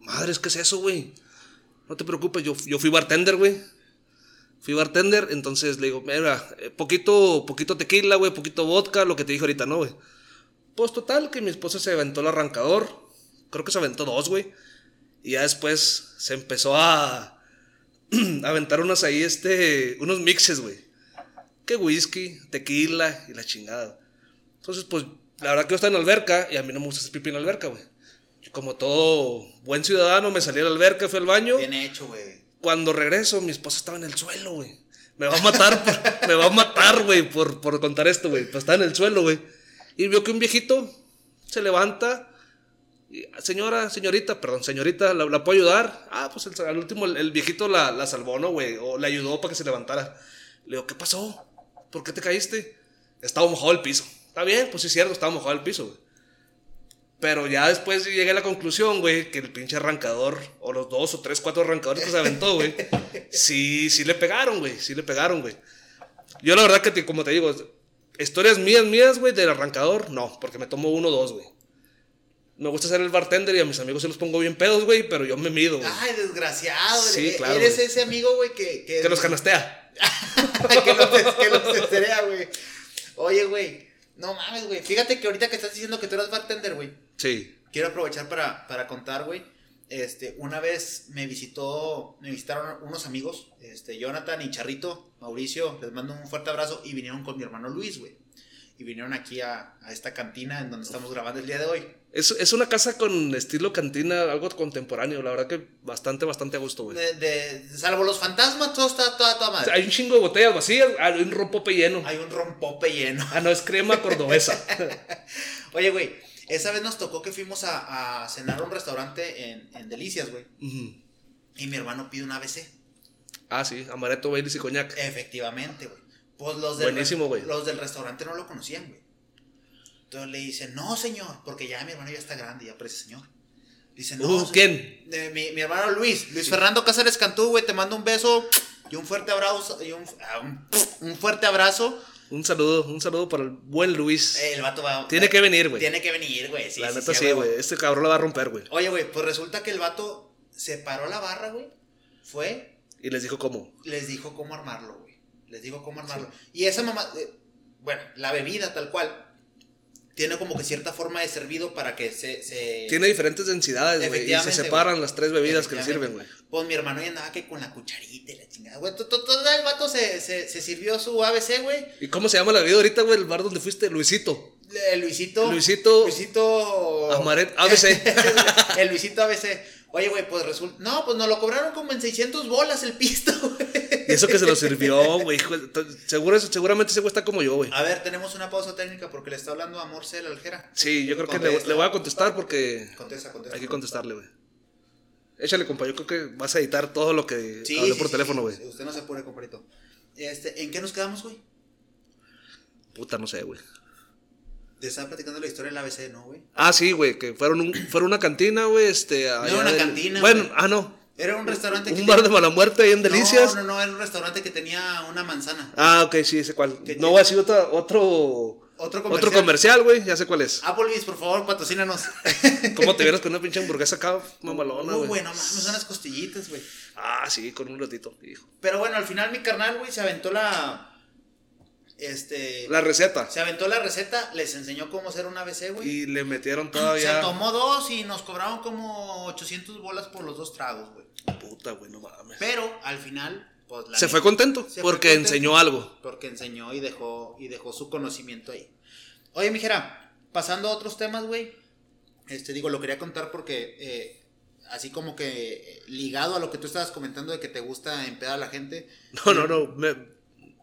Madre, ¿qué es eso, güey? No te preocupes, yo, yo fui bartender, güey. Fui bartender, entonces le digo, mira, eh, poquito, poquito tequila, güey, poquito vodka, lo que te dije ahorita, ¿no, güey? Pues total, que mi esposa se aventó el arrancador. Creo que se aventó dos, güey. Y ya después se empezó *clears throat* a, aventar unos ahí, este, unos mixes, güey. Que whisky, tequila y la chingada. Entonces, pues, la verdad que yo estaba en la alberca y a mí no me gusta hacer pipí en la alberca, güey. Como todo buen ciudadano, me salí a la alberca, fui al baño. Bien hecho, güey. Cuando regreso, mi esposa estaba en el suelo, güey. Me va a matar, me va a matar, güey, por, por contar esto, güey. Pues estaba en el suelo, güey. Y vio que un viejito se levanta. señora, señorita, perdón, señorita, ¿la, la puedo ayudar? Ah, pues el- al último el, viejito la, la salvó, ¿no, güey? O le ayudó para que se levantara. Le digo, ¿qué pasó? ¿Por qué te caíste? Estaba mojado el piso. Está bien, pues sí es cierto, estaba mojado el piso, güey. Pero ya después llegué a la conclusión, güey, que el pinche arrancador, o los dos o tres, cuatro arrancadores que se aventó, güey, *laughs* sí, sí le pegaron, güey, sí le pegaron, güey. Yo la verdad que, te- como te digo, historias mías, mías, güey, del arrancador, no, porque me tomo uno o dos, güey. Me gusta ser el bartender y a mis amigos se los pongo bien pedos, güey, pero yo me mido, güey. Ay, desgraciado. Sí, E- claro, Eres güey. ese amigo, güey, que, que. Que los *laughs* canastea. que los, que los güey. Oye, güey. No mames, güey. Fíjate que ahorita que estás diciendo que tú eras bartender, güey. Sí. Quiero aprovechar para, para contar, güey. Este, una vez me visitó, me visitaron unos amigos, este, Jonathan y Charrito, Mauricio, les mando un fuerte abrazo y vinieron con mi hermano Luis, güey. y vinieron aquí a, a esta cantina en donde estamos grabando el día de hoy. Es, es una casa con estilo cantina, algo contemporáneo. La verdad que bastante, bastante a gusto, güey. De, de- salvo los fantasmas, todo está toda, toda O madre. sea, hay un chingo de botellas vacías, hay un rompope lleno. Hay un rompope lleno. Ah, no, es crema *laughs* cordobesa. *laughs* Oye, güey, esa vez nos tocó que fuimos a, a cenar a un restaurante en, en Delicias, güey. Y mi hermano pide un ABC. ah, sí, amaretto, Baileys y coñac. Efectivamente, güey. Pues los del, Buenísimo, güey. los del restaurante no lo conocían, güey. Entonces le dicen, no, señor, porque ya mi hermano ya está grande, ya parece señor. Dice, no. Uh, señor". ¿quién? Mi, mi hermano Luis, Luis Fernando Cáceres Cantú, güey, te mando un beso y un fuerte abrazo. Y un, ah, un- un fuerte abrazo. Un saludo, un saludo para el buen Luis. El vato va. Tiene que venir, güey. Tiene que venir, güey. Sí, la neta sí, güey. Este cabrón la va a romper, güey. Oye, güey, pues resulta que el vato se paró la barra, güey. Fue, Y les dijo cómo. les dijo cómo armarlo, güey. Les dijo cómo armarlo. Y esa mamá, eh, bueno, la bebida tal cual, tiene como que cierta forma de servido para que se... se Tiene diferentes densidades, güey. Y se separan las tres bebidas que le sirven, güey. Pues mi hermano ya andaba que con la cucharita y la chingada. Güey, to- to- todo el vato se, se, se sirvió su ABC, güey. ¿Y cómo se llama la bebida ahorita, güey? El bar donde fuiste, Luisito. Eh, Luisito. Luisito- Luisito. Amaret ABC. *laughs* el Luisito ABC. Oye, güey, pues resulta. No, pues nos lo cobraron como en 600 bolas el pisto, güey. Y eso que se lo sirvió, güey. Seguro, seguramente ese güey está como yo, güey. A ver, tenemos una pausa técnica porque le está hablando a Morcel Aljera. Sí, yo creo que le, voy a contestar porque Contesta, contesta. hay que contestarle, güey. Échale, compa. Yo creo que vas a editar todo lo que Sí, hablé sí, por sí, teléfono, güey. Usted no se apure, compadrito. Este, ¿En qué nos quedamos, güey? Puta, no sé, güey. Te estaba platicando la historia del ABC, ¿no, güey? Ah, sí, güey, que fueron, un, fueron una cantina, güey, este... allá una del- cantina, Bueno, ah, no. Era un restaurante que. Un bar de mala muerte ahí en Delicias. No, no, no, era un restaurante que tenía una manzana. Ah, ok, sí, sé cuál. ¿Qué No, voy a decir otra- otro... Otro comercial. Otro comercial, güey, ya sé cuál es. Applebee's, por favor, patrocínanos. *laughs* ¿Cómo te vieras *laughs* con una pinche hamburguesa acá mamalona, güey? güey, no mames, unas costillitas, güey. Ah, sí, con un ratito, hijo. Pero bueno, al final mi carnal, güey, se aventó la. Este. La receta. Se aventó la receta, les enseñó cómo hacer un ABC, güey. Y le metieron *clears throat* Se todavía... tomó dos y nos cobraron como 800 bolas por los dos tragos, güey. Puta, güey, no mames. Pero al final, pues la Se fue contento se fue porque contento. enseñó algo. Porque enseñó y dejó, y dejó su conocimiento ahí. Oye, mijera, pasando a otros temas, güey. Este, digo, lo quería contar porque, eh, así como que eh, ligado a lo que tú estabas comentando de que te gusta empedar a la gente. No, no, no. me-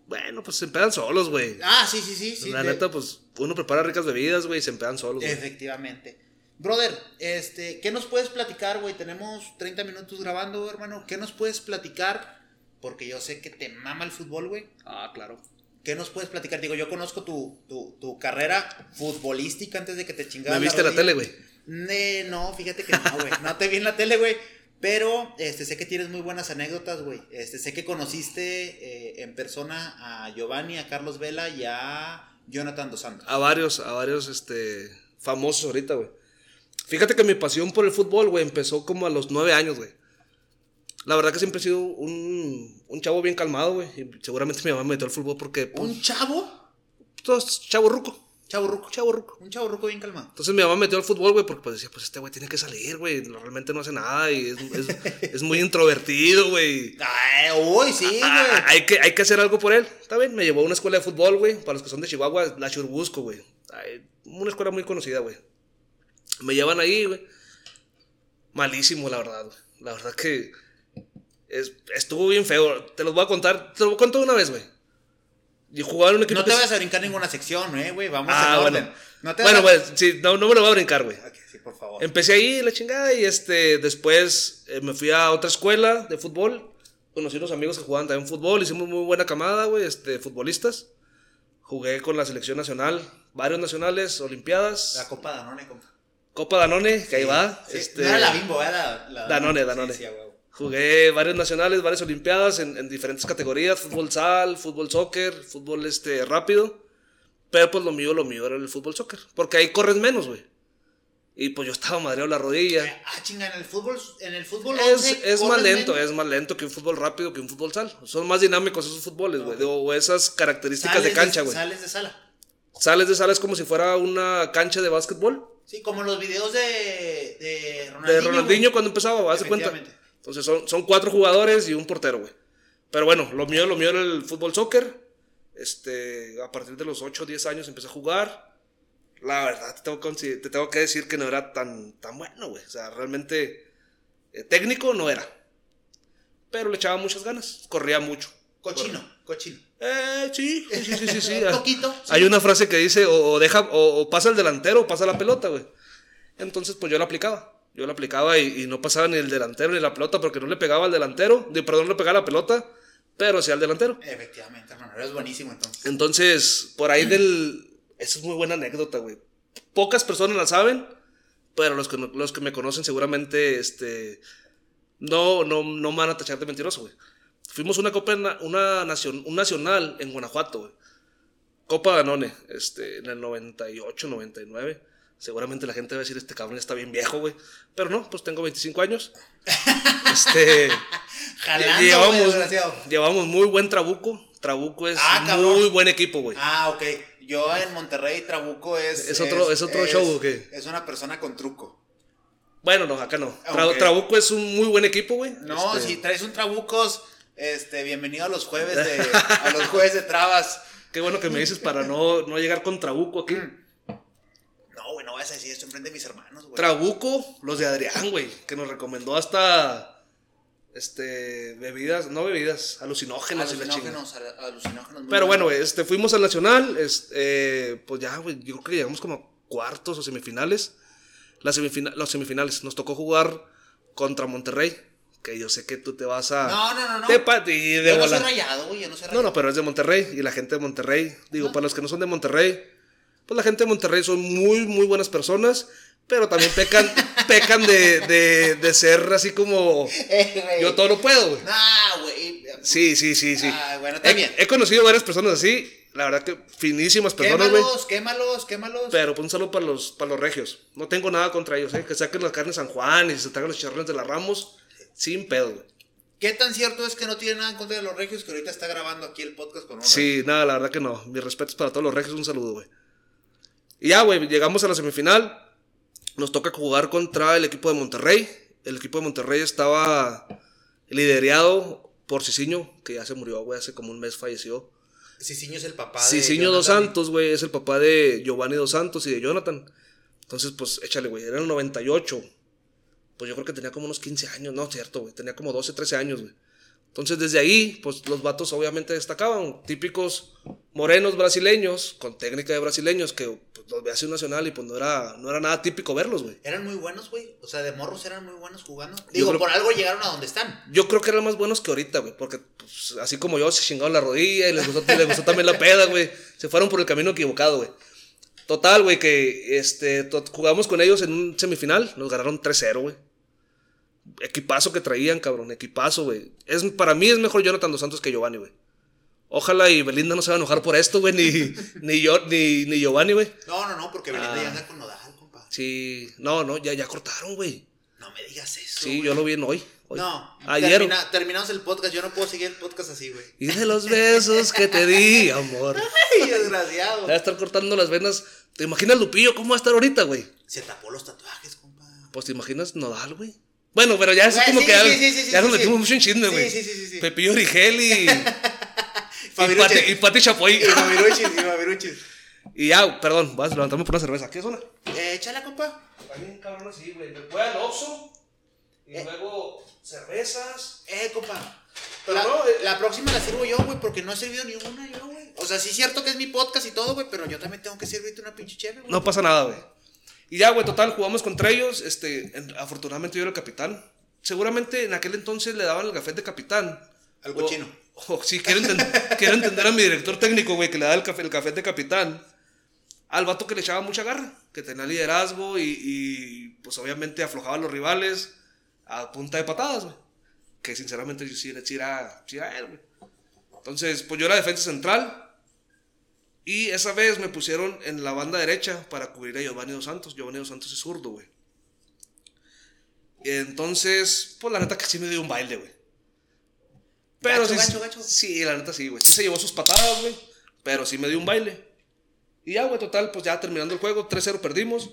Bueno, pues se empedan solos, güey. Ah, sí, sí, sí. sí la de- neta, pues uno prepara ricas bebidas, güey, y se empedan solos. Efectivamente. Brother, este, ¿qué nos puedes platicar, güey? Tenemos 30 minutos grabando, hermano. ¿Qué nos puedes platicar? Porque yo sé que te mama el fútbol, güey. Ah, claro. ¿Qué nos puedes platicar? Digo, yo conozco tu, tu, tu carrera futbolística antes de que te chingaras. ¿Me viste la tele, güey? Ne- no, fíjate que no, güey. No te vi en la tele, güey. Pero este, sé que tienes muy buenas anécdotas, güey. Este, sé que conociste eh, en persona a Giovanni, a Carlos Vela y a Jonathan Dos Santos. A varios, a varios, este, famosos ahorita, güey. Fíjate que mi pasión por el fútbol, güey, empezó como a los nueve años, güey. La verdad que siempre he sido un, un chavo bien calmado, güey. Y seguramente mi mamá me metió al fútbol porque, pues, ¿Un chavo? todos chavo ruco, Chavo ruco. chavo ruco. Un chavo ruco bien calmado. Entonces mi mamá me metió al fútbol, güey, porque pues decía, pues este güey tiene que salir, güey. Realmente no hace nada y es, es- es muy introvertido, güey. Ay, uy, sí, güey. Ah, hay, que, hay que hacer algo por él. Está bien, me llevó a una escuela de fútbol, güey. Para los que son de Chihuahua, la Churbusco, güey. Una escuela muy conocida, güey. Me llevan ahí, güey. Malísimo, la verdad, güey. La verdad que es- estuvo bien feo. Te los voy a contar. Te lo cuento una vez, güey. En un equipo No te vayas a brincar ninguna sección, eh, güey. Vamos Ah, en bueno. orden. No te Bueno, vayas pues, sí, no, no me lo voy a brincar, güey. a- Ok, sí, por favor. Empecé ahí la chingada y este después eh, me fui a otra escuela de fútbol. Conocí unos amigos que jugaban también fútbol, hicimos muy buena camada, güey, este futbolistas. Jugué con la selección nacional, varios nacionales, olimpiadas, La Copa Danone, compa. Copa Danone, que ahí va. Sí, este, No era la bimbo, era la, la Danone, Danone. Sí, sí, a huevo. Jugué varios nacionales, varias olimpiadas en, en diferentes categorías, fútbol sal, fútbol soccer, fútbol este rápido. Pero pues lo mío, lo mío era el fútbol soccer, porque ahí corres menos, güey. Y pues yo estaba madreado la rodilla. Ah, chinga, en el fútbol, en el fútbol Es, 11 es más lento, menos. es más lento que un fútbol rápido que un fútbol sal. Son más dinámicos esos fútboles, güey. O o esas características de cancha, güey. Sales de sala. Sales de sala es como si fuera una cancha de básquetbol. Sí, como los videos de, de Ronaldinho. De Ronaldinho cuando empezaba, haz de cuenta. Entonces son, son cuatro jugadores y un portero, güey. Pero bueno, lo mío, lo mío era el fútbol soccer. Este, a partir de los 8 o 10 años empecé a jugar. La verdad, te tengo, que- te tengo que decir que no era tan, tan bueno, güey. O sea, realmente eh, técnico no era. Pero le echaba muchas ganas. Corría mucho. Cochino, cochino. Eh, sí, sí, sí, sí, sí. *laughs* poquito. sí. Hay una frase que dice, o, o deja, o, o pasa el delantero o pasa la pelota, güey. Entonces, pues yo la aplicaba. Yo la aplicaba y, y no pasaba ni el delantero ni la pelota porque no le pegaba al delantero, de, perdón, no le pegaba la pelota, pero sí al delantero. Efectivamente, hermano. Eres buenísimo entonces. Entonces, por ahí del... Esa es muy buena anécdota, güey. Pocas personas la saben, pero los que, los que me conocen seguramente, este... No, no, no me van a tachar de mentiroso, güey. Fuimos una copa, na- una nacion, un nacional en Guanajuato, güey. Copa Danone, este, en el 98, 99. Seguramente la gente va a decir, este cabrón está bien viejo, güey. Pero no, pues tengo 25 años. *laughs* Este... Jalando, llevamos, llevamos muy buen Trabuco. Trabuco es Ah, muy buen equipo, güey. Ah, ok. Yo en Monterrey, Trabuco es. ¿Es otro- es otro show qué? Es una persona con truco. Bueno, no, acá no. Tra-. Trabuco es un muy buen equipo, güey. No, Este, si traes un Trabucos, este, bienvenido a los jueves de. *laughs* a los jueves de trabas. Qué bueno que me dices para no, no llegar con Trabuco aquí. No, güey, no a decir esto enfrente de mis hermanos, güey. Trabuco, los de Adrián, güey, que nos recomendó hasta este bebidas, no bebidas, alucinógenas. Alucinógenos, al- alucinógenos. Pero bueno, güey, este, fuimos al Nacional, es- eh, pues ya, güey, yo creo que llegamos como a cuartos o semifinales. Las semifina- los semifinales, nos tocó jugar contra Monterrey, que yo sé que tú te vas a... No, no, no, no. Te y de Yo no soy rayado, güey, yo no soy No, rayado. no, pero es de Monterrey y la gente de Monterrey, digo, para los que no son de Monterrey, pues la gente de Monterrey son muy, muy buenas personas, pero también pecan, *laughs* pecan de, de, de ser así como Eh, yo todo lo puedo, güey. Nah, güey. Sí, sí, sí, sí. Ah, bueno, está he, conocido varias personas así, la verdad que finísimas personas, güey. Quémalos, quémalos, quémalos. Pero pues un saludo para los, para los regios. No tengo nada contra ellos, ¿eh? Que saquen la carne de San Juan y se traigan los chicharrones de la Ramos, sin pedo, güey. ¿Qué tan cierto es que no tiene nada en contra de los regios que ahorita está grabando aquí el podcast con un Sí, nada, la verdad que no. Mis respetos para todos los regios, un saludo, güey. Y ya, güey, llegamos a la semifinal. Nos toca jugar contra el equipo de Monterrey. El equipo de Monterrey estaba liderado por Cicinho, que ya se murió, güey, hace como un mes falleció. Cicinho es el papá de Cicinho Dos. Santos, güey, es el papá de Giovanni Dos Santos y de Jonathan. Entonces, pues, échale, güey, era el 98. Pues yo creo que tenía como unos 15 años, no, cierto, güey, tenía como 12, 13 años, güey. Entonces, desde ahí, pues los vatos obviamente destacaban, típicos morenos brasileños, con técnica de brasileños, que los veía así un nacional y pues no era, no era nada típico verlos, güey. Eran muy buenos, güey. O sea, de morros eran muy buenos jugando. Digo, creo- por algo llegaron a donde están. Yo creo que eran más buenos que ahorita, güey, porque pues, así como yo, se chingaron la rodilla y les gustó, les gustó también la peda, güey. Se fueron por el camino equivocado, güey. Total, güey, que este, jugamos con ellos en un semifinal, nos ganaron 3-0, güey. Equipazo que traían, cabrón, equipazo, güey. Es, para mí es mejor Jonathan Dos Santos que Giovanni, güey. Ojalá y Belinda no se va a enojar por esto, güey, ni, *laughs* ni, yo, ni, ni Giovanni, güey. No, no, no, porque Belinda Ah. ya anda con Nodal, compa. Sí, no, no, ya, ya cortaron, güey. No me digas eso. Sí, güey. yo lo vi en hoy. hoy. No, ayer. termina- terminamos el podcast. Yo no puedo seguir el podcast así, güey. Y de los besos que te di, *laughs* amor. Ay, desgraciado. Va a estar cortando las venas. ¿Te imaginas Lupillo cómo va a estar ahorita, güey? Se tapó los tatuajes, compa. Pues te imaginas Nodal, güey. Bueno, pero ya es como que ya, nos metimos mucho en chisme, güey. sí, sí, sí, sí. Pepillo Origel y. *laughs* y. Pati, y Pati Chapoy. Y Fabiruchis, y Fabiruchis. *laughs* Y ya, perdón, vas a levantarme por una cerveza. ¿Qué es una? Eh, échala, compa. También cabrón así, güey. Me voy al Oxxo y Eh. luego cervezas. Eh, compa. Pero la, no, eh. la próxima la sirvo yo, güey, porque no he servido ni una yo, güey. O sea, sí es cierto que es mi podcast y todo, güey, pero yo también tengo que servirte una pinche chévere, güey. No pasa nada, güey. Y ya, güey, total, jugamos contra ellos. Este, en- afortunadamente yo era el capitán. Seguramente en aquel entonces le daban el gafete de capitán. Al O- cochino. O, sí, quiero, enten- *laughs* quiero entender a mi director técnico, güey, que le da el café, el café de capitán. Al vato que le echaba mucha garra, que tenía liderazgo y, y, pues obviamente aflojaba a los rivales a punta de patadas, güey. Que sinceramente yo sí, era- sí era, sí era él, güey. Entonces, pues yo era defensa central. Y esa vez me pusieron en la banda derecha para cubrir a Giovanni Dos Santos. Giovanni Dos Santos es zurdo, güey. Y entonces, pues la neta que sí me dio un baile, güey. Pero Gacho, sí, gacho, gacho. sí, la neta sí, güey. Sí se llevó sus patadas, güey. Pero sí me dio un baile. Y ya, güey, total, pues ya terminando el juego, 3-0 perdimos.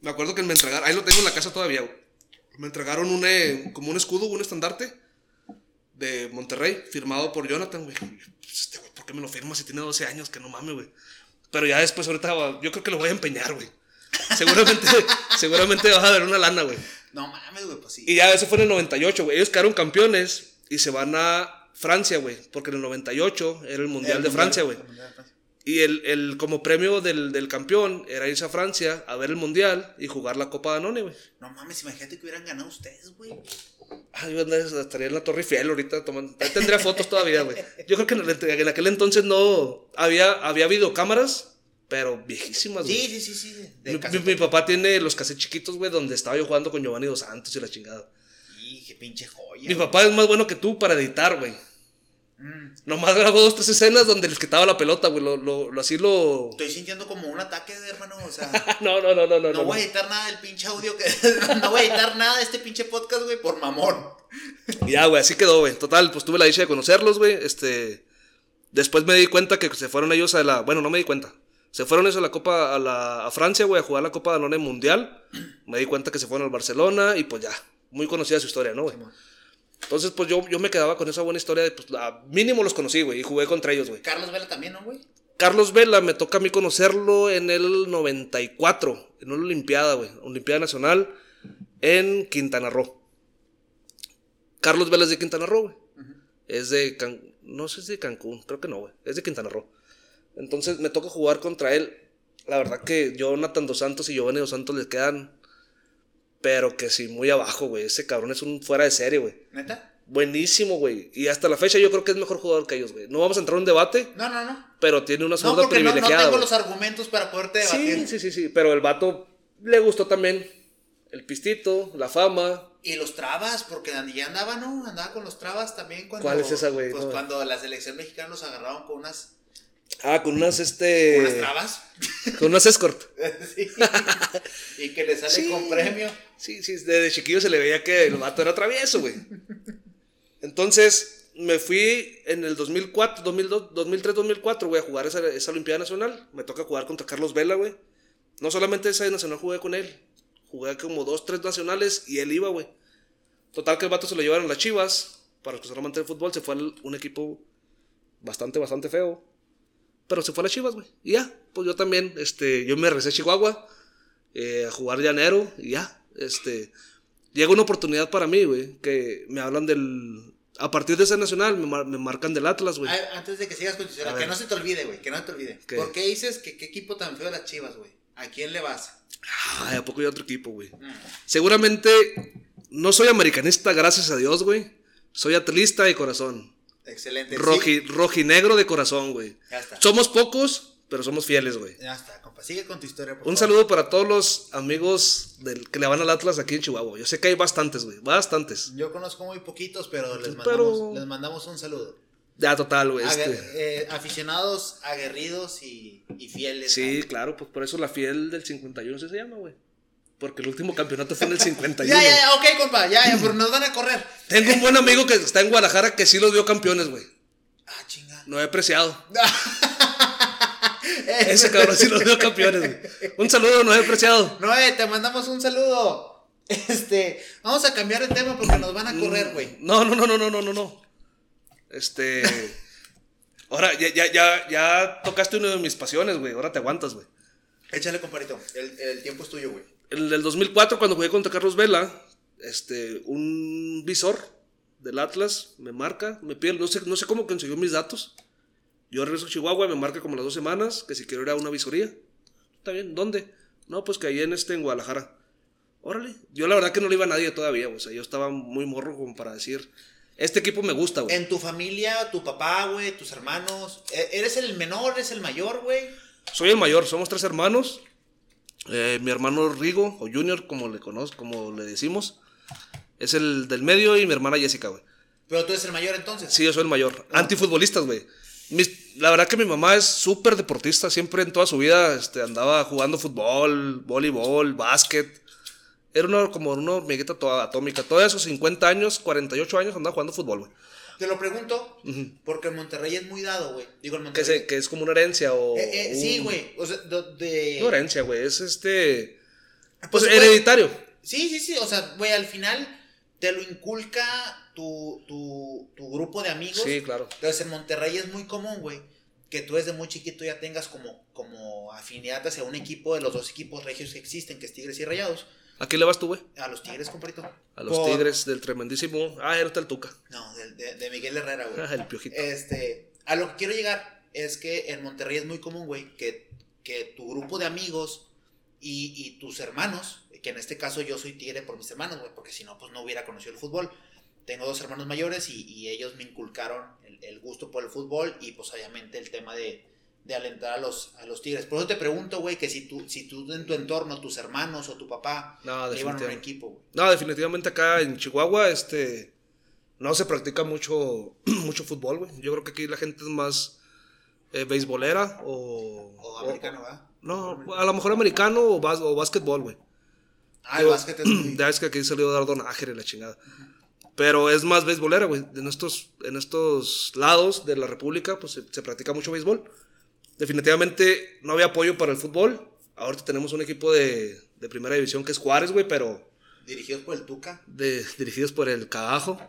Me acuerdo que me entregaron, ahí lo tengo en la casa todavía, güey. Me entregaron un, eh, como un escudo, un estandarte de Monterrey, firmado por Jonathan, güey. Pues, Este güey, ¿por qué me lo firmas si tiene 12 años? Que no mames, güey. Pero ya después, ahorita, yo creo que lo voy a empeñar, güey. Seguramente, *laughs* seguramente vas a ver una lana, güey. No mames, güey, pues sí. Y ya eso fue en el 98, güey. Ellos quedaron campeones y se van a Francia, güey. Porque en el 98 era el Mundial El de Francia, güey. el Mundial de Francia. Y el, el, como premio del, del campeón era irse a Francia a ver el Mundial y jugar la Copa Danone, güey. No mames, imagínate que hubieran ganado ustedes, güey. Ah, yo estaría en la Torre Eiffel ahorita tomando. Ahí tendría fotos todavía, güey. Yo creo que en, el- en aquel entonces no. Había, había videocámaras, pero viejísimas, güey. Sí, sí, sí, sí. Mi, mi- mi papá tiene los cassettes chiquitos, güey, donde estaba yo jugando con Giovanni Dos Santos y la chingada. Pinche joya. Mi papá es más bueno que tú para editar, güey. Mm, Nomás grabó dos, tres escenas donde les quitaba la pelota, güey. Lo, lo, lo- así lo. Estoy sintiendo como un ataque, hermano. O sea, *laughs* No, no, no, no, no. no no, voy a editar nada del pinche audio que. *laughs* no voy a editar nada de este pinche podcast, güey, por mamón. Ya, güey, así quedó, güey. Total, pues tuve la dicha de conocerlos, güey. Este. Después me di cuenta que se fueron ellos a la. Bueno, no me di cuenta. Se fueron ellos a la Copa. A, la, a Francia, güey, a jugar la Copa Danone Mundial. Me di cuenta que se fueron al Barcelona y pues ya. Muy conocida su historia, ¿no, güey? Entonces, pues yo, yo me quedaba con esa buena historia de, pues, a mínimo los conocí, güey, y jugué contra ellos, güey. Carlos Vela también, ¿no, güey? Carlos Vela me toca a mí conocerlo en el 94, en una Olimpiada, güey, Olimpiada Nacional en Quintana Roo. Carlos Vela es de Quintana Roo, güey. Es de Can- no sé si de Cancún, creo que no, güey. Es de Quintana Roo. Entonces me toca jugar contra él. La verdad que Jonathan Dos Santos y Giovanni Dos Santos les quedan pero que sí muy abajo, güey. Ese cabrón es un fuera de serie, güey. ¿Neta? Buenísimo, güey. Y hasta la fecha yo creo que es mejor jugador que ellos, güey. No vamos a entrar en un debate, No, no, no. pero tiene una No, zurda no, no privilegiada. tengo los argumentos para poderte debatir. Sí, sí, sí, sí. Pero el vato le gustó también el pistito, la fama. Y los trabas, porque ya andaba, ¿no? Andaba con los trabas también cuando. ¿Cuál es esa, güey? Pues No. cuando la selección mexicana los agarraban con unas, Ah, con unas, este. unas trabas. *laughs* Con unas escort. Sí. y que le sale Sí. con premio. Sí, sí, desde chiquillo se le veía que el vato era travieso, güey. Entonces, me fui en el 2004, 2002, 2003, 2004, güey, a jugar esa, esa Olimpiada Nacional. Me toca jugar contra Carlos Vela, güey. No solamente esa nacional jugué con él. Jugué como dos, tres nacionales y él iba, güey. Total que el vato se lo llevaron las chivas. Para los que son amantes del fútbol, se fue a un equipo bastante, bastante feo. Pero se fue a las chivas, güey. Y ya, pues yo también, este, yo me regresé a Chihuahua eh, a jugar llanero y ya, este, llega una oportunidad para mí, güey, que me hablan del, a partir de ese nacional me, mar- me marcan del Atlas, güey. Antes de que sigas con tu historia, que no se te olvide, güey, que no te olvide. ¿Qué? ¿Por qué dices que qué equipo tan feo las chivas, güey? ¿A quién le vas? Ay, ¿a poco hay otro equipo, güey? Mm. Seguramente no soy americanista, gracias a Dios, güey. Soy atlista de corazón. Excelente. Sí, Roji, Rojinegro de corazón, güey. Ya está. Somos pocos, pero somos fieles, güey. Ya está, compa. Sigue con tu historia, por Un favor. saludo para todos los amigos del, que le van al Atlas aquí en Chihuahua. Yo sé que hay bastantes, güey. Bastantes. Yo conozco muy poquitos, pero les mandamos, Pero- les mandamos un saludo. Ya, total, güey. Este. eh, aficionados aguerridos y, y fieles. Sí, claro, pues por eso la fiel del 51 sí se llama, güey. Porque el último campeonato fue en el *laughs* 51. Ya, ya, ya, ok, compa, ya, ya, pero nos van a correr. Tengo un buen amigo que está en Guadalajara que sí los vio campeones, güey. Ah, chinga. No he apreciado. *laughs* Ese cabrón sí los vio campeones, güey. Un saludo, no he apreciado. Noé, te mandamos un saludo. Este, vamos a cambiar de tema porque nos van a correr, güey. No, no, no, no, no, no, no, no. Este. *laughs* Ahora, ya, ya, ya, ya tocaste una de mis pasiones, güey. Ahora te aguantas, güey. Échale, comparito. El, el tiempo es tuyo, güey. En el 2004, cuando jugué contra Carlos Vela, este, un visor del Atlas me marca, me pide, no sé, no sé cómo consiguió mis datos. Yo regreso a Chihuahua, me marca como las dos semanas, que si quiero ir a una visoría. Está bien, ¿dónde? No, pues que ahí en este, en Guadalajara. Órale. Yo la verdad que no le iba a nadie todavía, o sea, yo estaba muy morro como para decir, este equipo me gusta, güey. En tu familia, tu papá, güey, tus hermanos. ¿e- ¿Eres el menor, eres el mayor, güey? Soy el mayor, somos tres hermanos. Eh, mi hermano Rigo, o Junior, como le conozco, como le decimos, es el del medio y mi hermana Jessica, güey. Pero tú eres el mayor entonces. Sí, yo soy el mayor. Antifutbolistas, güey. La verdad que mi mamá es súper deportista. Siempre en toda su vida este, andaba jugando fútbol, voleibol, básquet. Era una, como una hormiguita toda atómica. Todos esos 50 años, 48 años andaba jugando fútbol, güey. Te lo pregunto porque en Monterrey es muy dado, güey. Digo, en Que, Monterrey. se- que es como una herencia o... Eh, eh, sí, güey. O sea, de. No herencia, güey. Es este... Pues, Pues hereditario. Sí, sí, sí. O sea, güey, al final te lo inculca tu, tu, tu grupo de amigos. Sí, claro. Entonces en Monterrey es muy común, güey. que tú desde muy chiquito ya tengas como, como afinidad hacia un equipo de los dos equipos regios que existen, que es Tigres y Rayados. ¿A quién le vas tú, güey? A los Tigres, compadrito. A los Por- Tigres del tremendísimo. Ah, era el Tuca. No, de, de- de Miguel Herrera, güey. Ah, el piojito. Este, a lo que quiero llegar es que en Monterrey es muy común, güey, que, que tu grupo de amigos y, y tus hermanos, que en este caso yo soy tigre por mis hermanos, güey, porque si no, pues no hubiera conocido el fútbol. Tengo dos hermanos mayores y, y ellos me inculcaron el, el gusto por el fútbol y pues obviamente el tema de, de alentar a los, a los tigres. Por eso te pregunto, güey, que si tú, si tú en tu entorno, tus hermanos o tu papá, No, a un equipo, güey. No, definitivamente acá en Chihuahua, este. No se practica mucho, *clears throat* mucho fútbol, güey. Yo creo que aquí la gente es más eh, beisbolera o. O americano, ¿verdad? No, a lo mejor americano o, bas- o básquetbol, güey. Ah, el Yo- básquet es. *clears throat* Ya es que aquí salió Dardo Nájera y la chingada. Pero es más beisbolera, güey. En estos, en estos lados de la República, pues se, se practica mucho béisbol. Definitivamente no había apoyo para el fútbol. Ahorita tenemos un equipo de, de primera división que es Juárez, güey, pero Dirigidos por el Tuca. de- dirigidos por el Cagajo.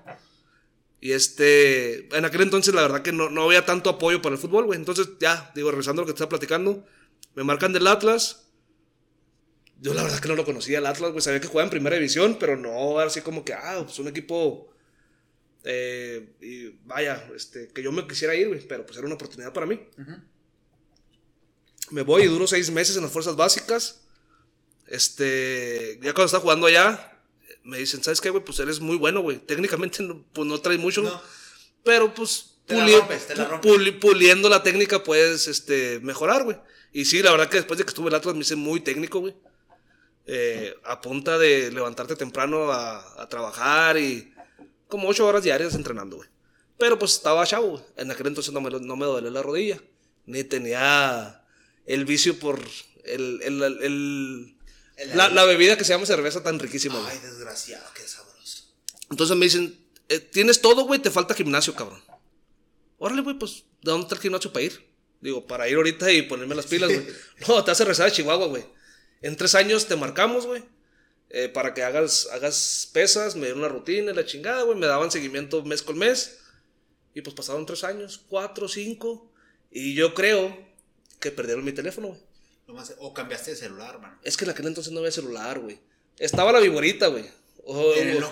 Y este, en aquel entonces la verdad que no, no había tanto apoyo para el fútbol, güey. Entonces ya, digo, regresando a lo que te estaba platicando, me marcan del Atlas. Yo la verdad que no lo conocía el Atlas, güey. Sabía que jugaba en primera división, pero no así como que, ah, pues un equipo... eh, y vaya, este, que yo me quisiera ir, güey, pero pues era una oportunidad para mí. Me voy y duro seis meses en las fuerzas básicas. Este, ya cuando estaba jugando allá, me dicen, ¿sabes qué, güey? Pues eres muy bueno, güey. Técnicamente, no, pues no traes mucho, No. pero pues la puli- rompes, la puli- puliendo la técnica puedes este, mejorar, güey. Y sí, la verdad que después de que estuve en el Atlas me hice muy técnico, güey. Eh, a punta de levantarte temprano a, a trabajar y como ocho horas diarias entrenando, güey. Pero pues estaba chavo, güey. En aquel entonces no me, no me dolía la rodilla. Ni tenía el vicio por el, el- el- el- la, la bebida que se llama cerveza tan riquísima, güey. Ay, desgraciado, qué sabroso. Entonces me dicen, eh, tienes todo, güey, te falta gimnasio, cabrón. Órale, güey, pues, ¿de dónde está el gimnasio para ir? Digo, para ir ahorita y ponerme las pilas, güey. *laughs* No, te hace rezar a Chihuahua, güey. En tres años te marcamos, güey. eh, para que hagas, hagas pesas, me dieron una rutina la chingada, güey. Me daban seguimiento mes con mes. Y pues pasaron tres años, cuatro, cinco. Y yo creo que perdieron mi teléfono, güey. O cambiaste de celular, hermano. Es que en aquel entonces no había celular, güey. Estaba la viborita, güey. O, el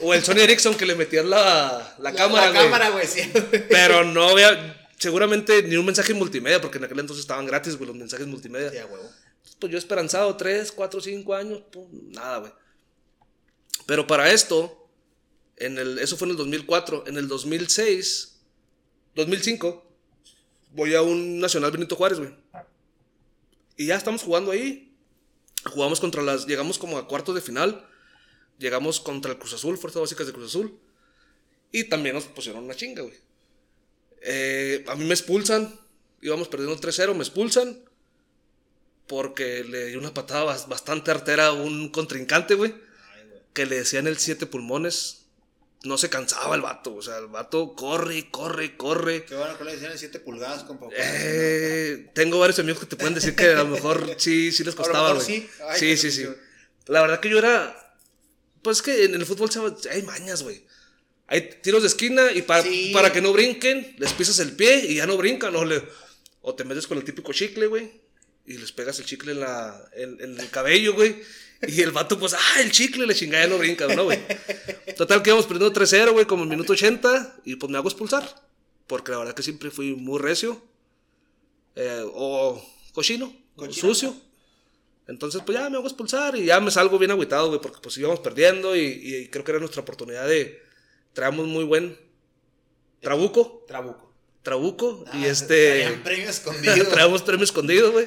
o- el Sony Ericsson que le metían la, la, *laughs* cámara, La güey. cámara, güey, sí. Pero no había, seguramente, ni un mensaje multimedia, porque en aquel entonces estaban gratis, güey, los mensajes multimedia. Sí, huevo. Pues yo esperanzado, 3, 4, 5 años, pues, nada, güey. Pero para esto, en el, eso fue en el 2004. En el 2006, 2005, voy a un Nacional Benito Juárez, güey. Y ya estamos jugando ahí. Jugamos contra las. Llegamos como a cuartos de final. Llegamos contra el Cruz Azul, Fuerzas Básicas de Cruz Azul. Y también nos pusieron una chinga, güey. Eh, a mí me expulsan. Íbamos perdiendo 3-0, me expulsan. Porque le di una patada bas- bastante artera a un contrincante, güey. Que le decían el siete pulmones. No se cansaba el vato. O sea, el vato corre, corre, corre. Qué bueno que le decían de 7 pulgadas, compa. Eh, tengo varios amigos que te pueden decir que a lo mejor *laughs* sí, sí les costaba, güey. sí. Ay, Sí, sí, sí. La verdad que yo era. Pues que en el fútbol hay mañas, güey. Hay tiros de esquina y para, Sí. para que no brinquen, les pisas el pie y ya no brincan. O, le- o te metes con el típico chicle, güey. Y les pegas el chicle en, la, en, en el cabello, güey. Y el vato, pues, ah, el chicle, le chingada, ya no brinca, ¿no, güey? Total, que íbamos perdiendo 3-0, güey, como en el minuto 80. Y pues me hago expulsar. Porque la verdad que siempre fui muy recio. eh, o cochino, o sucio. Entonces, pues ya me hago expulsar y ya me salgo bien agüitado, güey, porque pues íbamos perdiendo y, y creo que era nuestra oportunidad de. Traemos muy buen trabuco, Trabuco. trabuco, y Ah, este. traían premio escondido. *laughs* traemos premio escondido, güey.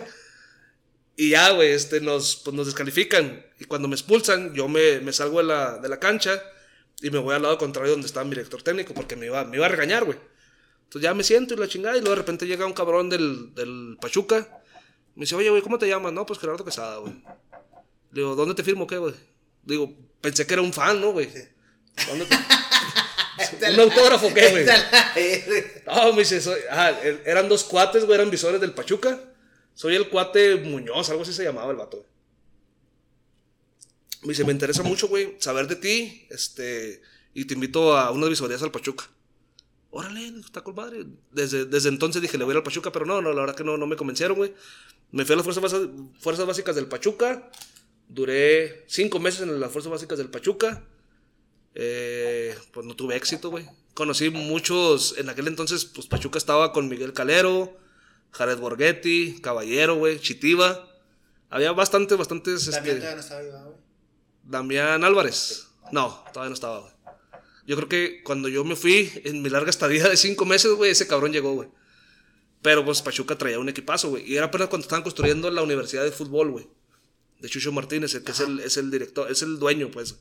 Y ya, güey, este, nos, pues, nos descalifican. Y cuando me expulsan, yo me, me salgo de la, de la cancha y me voy al lado contrario donde estaba mi director técnico, porque me iba, me iba a regañar, güey. Entonces ya me siento y la chingada, y luego de repente llega un cabrón del, del Pachuca. Me dice, oye, güey, ¿cómo te llamas? No, pues Gerardo Quesada, güey. Le digo, ¿dónde te firmo qué, güey? Digo, pensé que era un fan, ¿no, güey? ¿Dónde te- *laughs* ¿Un autógrafo qué, güey? *laughs* No, me dice, soy, ah, er- eran dos cuates, güey, eran visores del Pachuca. Soy el cuate Muñoz, algo así se llamaba el vato. Me dice, me interesa mucho, güey, saber de ti, este, y te invito a unas visorías al Pachuca. órale, está con. Desde, desde entonces dije, le voy a ir al Pachuca, pero no, no, la verdad que no, no me convencieron, güey. Me fui a las fuerzas, fuerzas básicas del Pachuca. Duré cinco meses en las fuerzas básicas del Pachuca. Eh, pues no tuve éxito, güey. Conocí muchos, en aquel entonces, pues Pachuca estaba con Miguel Calero, Jared Borghetti, Caballero, güey, Chitiva. Había bastantes, bastantes, También este, todavía no estaba viva, güey. Damián Álvarez. No, todavía no estaba, güey. Yo creo que cuando yo me fui, en mi larga estadía de cinco meses, güey, ese cabrón llegó, güey. Pero pues Pachuca traía un equipazo, güey. Y era apenas cuando estaban construyendo la universidad de fútbol, güey. De Chucho Martínez, el que es el, es el director, es el dueño, pues.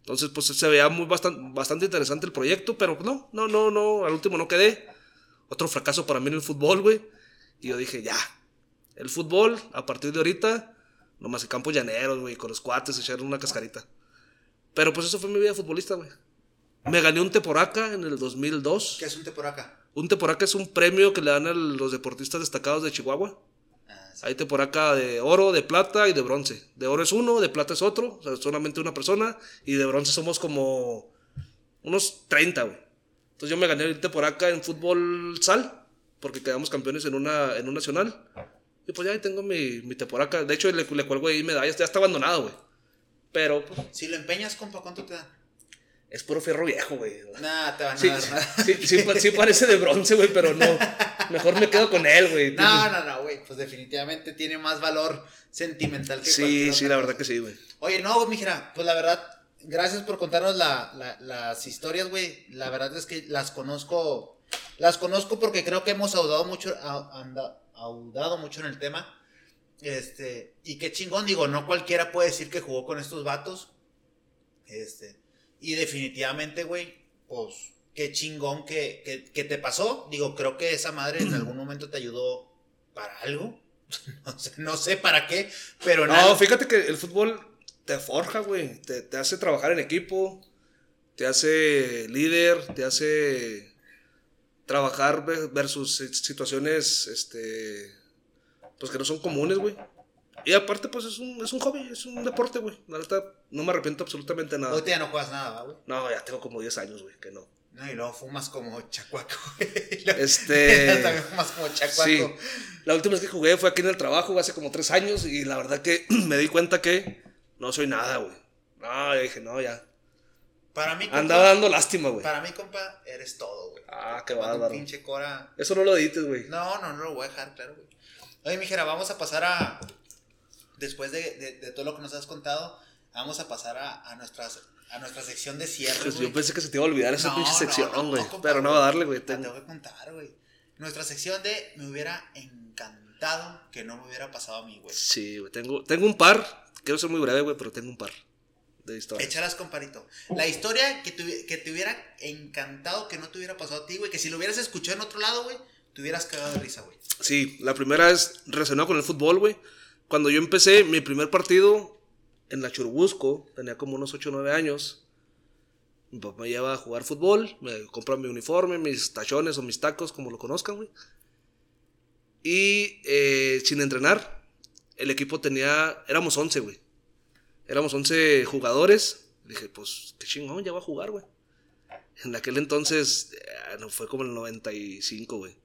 Entonces, pues se veía muy bastante, bastante interesante el proyecto, pero no, no, no, no, al último no quedé. Otro fracaso para mí en el fútbol, güey. Y yo dije, ya, el fútbol, a partir de ahorita, nomás en campos llaneros, güey, con los cuates, echar una cascarita. Pero pues eso fue mi vida futbolista, güey. Me gané un Teporaca en el 2002. ¿Qué es un té por acá? Un Teporaca es un premio que le dan a los deportistas destacados de Chihuahua. Ah, sí. Hay Teporaca de oro, de plata y de bronce. De oro es uno, de plata es otro, o sea, solamente una persona. Y de bronce somos como unos 30, güey. Entonces yo me gané el Teporaca en fútbol sal, porque quedamos campeones en una, en un nacional. Y pues ya ahí tengo mi, mi Teporaca. De hecho, le, le cuelgo ahí medallas, ya está abandonado, güey. Pero pues, Si lo empeñas, compa, ¿cuánto te dan? es puro fierro viejo, güey. Nah, te van a Sí, dar nada. *laughs* sí, sí, pa- sí parece de bronce, güey, pero no. Mejor me quedo con él, güey. No, no, no, güey. Pues definitivamente tiene más valor sentimental que Sí, sí, la cosa. verdad que sí, güey. Oye, no, mijera, pues la verdad, gracias por contarnos la, la- las historias, güey. La verdad es que las conozco, las conozco porque creo que hemos audado mucho, audado mucho en el tema. Este, y qué chingón, digo, no cualquiera puede decir que jugó con estos vatos. Este, y definitivamente, güey, pues qué chingón que, que, que te pasó. Digo, creo que esa madre en algún momento te ayudó para algo. *laughs* No sé, no sé para qué, pero No, algo- fíjate que el fútbol te forja, güey. Te, te hace trabajar en equipo, te hace líder, te hace trabajar ve- versus si- situaciones, este, pues que no son comunes, güey. Y aparte, pues es un, es un hobby, es un deporte, güey. La neta, no me arrepiento absolutamente nada. Ahorita ya no juegas nada, ¿va, güey. No, ya tengo como 10 años, güey, que no. No, y luego fumas como chacuaco, *laughs* güey. Este- *laughs* También fumas como chacuaco. Sí. La última vez que jugué fue aquí en el trabajo, hace como tres años, y la verdad que *clears throat* me di cuenta que no soy nada, güey. No, yo dije, no, ya. Para mí, compa, Andaba dando lástima, güey. para mí, compa, eres todo, güey. Ah, qué bárbaro. pinche cora. Eso no lo edites, güey. No, no, no lo voy a dejar, claro, güey. Oye, mijera, vamos a pasar a. Después de, de- de todo lo que nos has contado, vamos a pasar a, a nuestras, a nuestra sección de cierre. Pues yo pensé que se te iba a olvidar esa No, pinche sección, no, güey. Pero no va a darle, güey. Te tengo- voy a contar, güey. Nuestra sección de me hubiera encantado que no me hubiera pasado a mí, güey. Sí, güey. Tengo, tengo un par. Quiero ser muy breve, güey, pero tengo un par de historias. Échalas, comparito. La historia que te, que te hubiera encantado que no te hubiera pasado a ti, güey. Que si lo hubieras escuchado en otro lado, güey, te hubieras cagado de risa, güey. Sí, la primera es relacionada con el fútbol, güey. Cuando yo empecé mi primer partido en la Churubusco, tenía como unos 8 o 9 años. Mi papá me lleva a jugar fútbol, me compra mi uniforme, mis tachones o mis tacos, como lo conozcan, güey. Y eh, sin entrenar, el equipo tenía, éramos 11, güey. Éramos 11 jugadores. Dije, pues, qué chingón, ya va a jugar, güey. En aquel entonces, eh, no fue como el 95, güey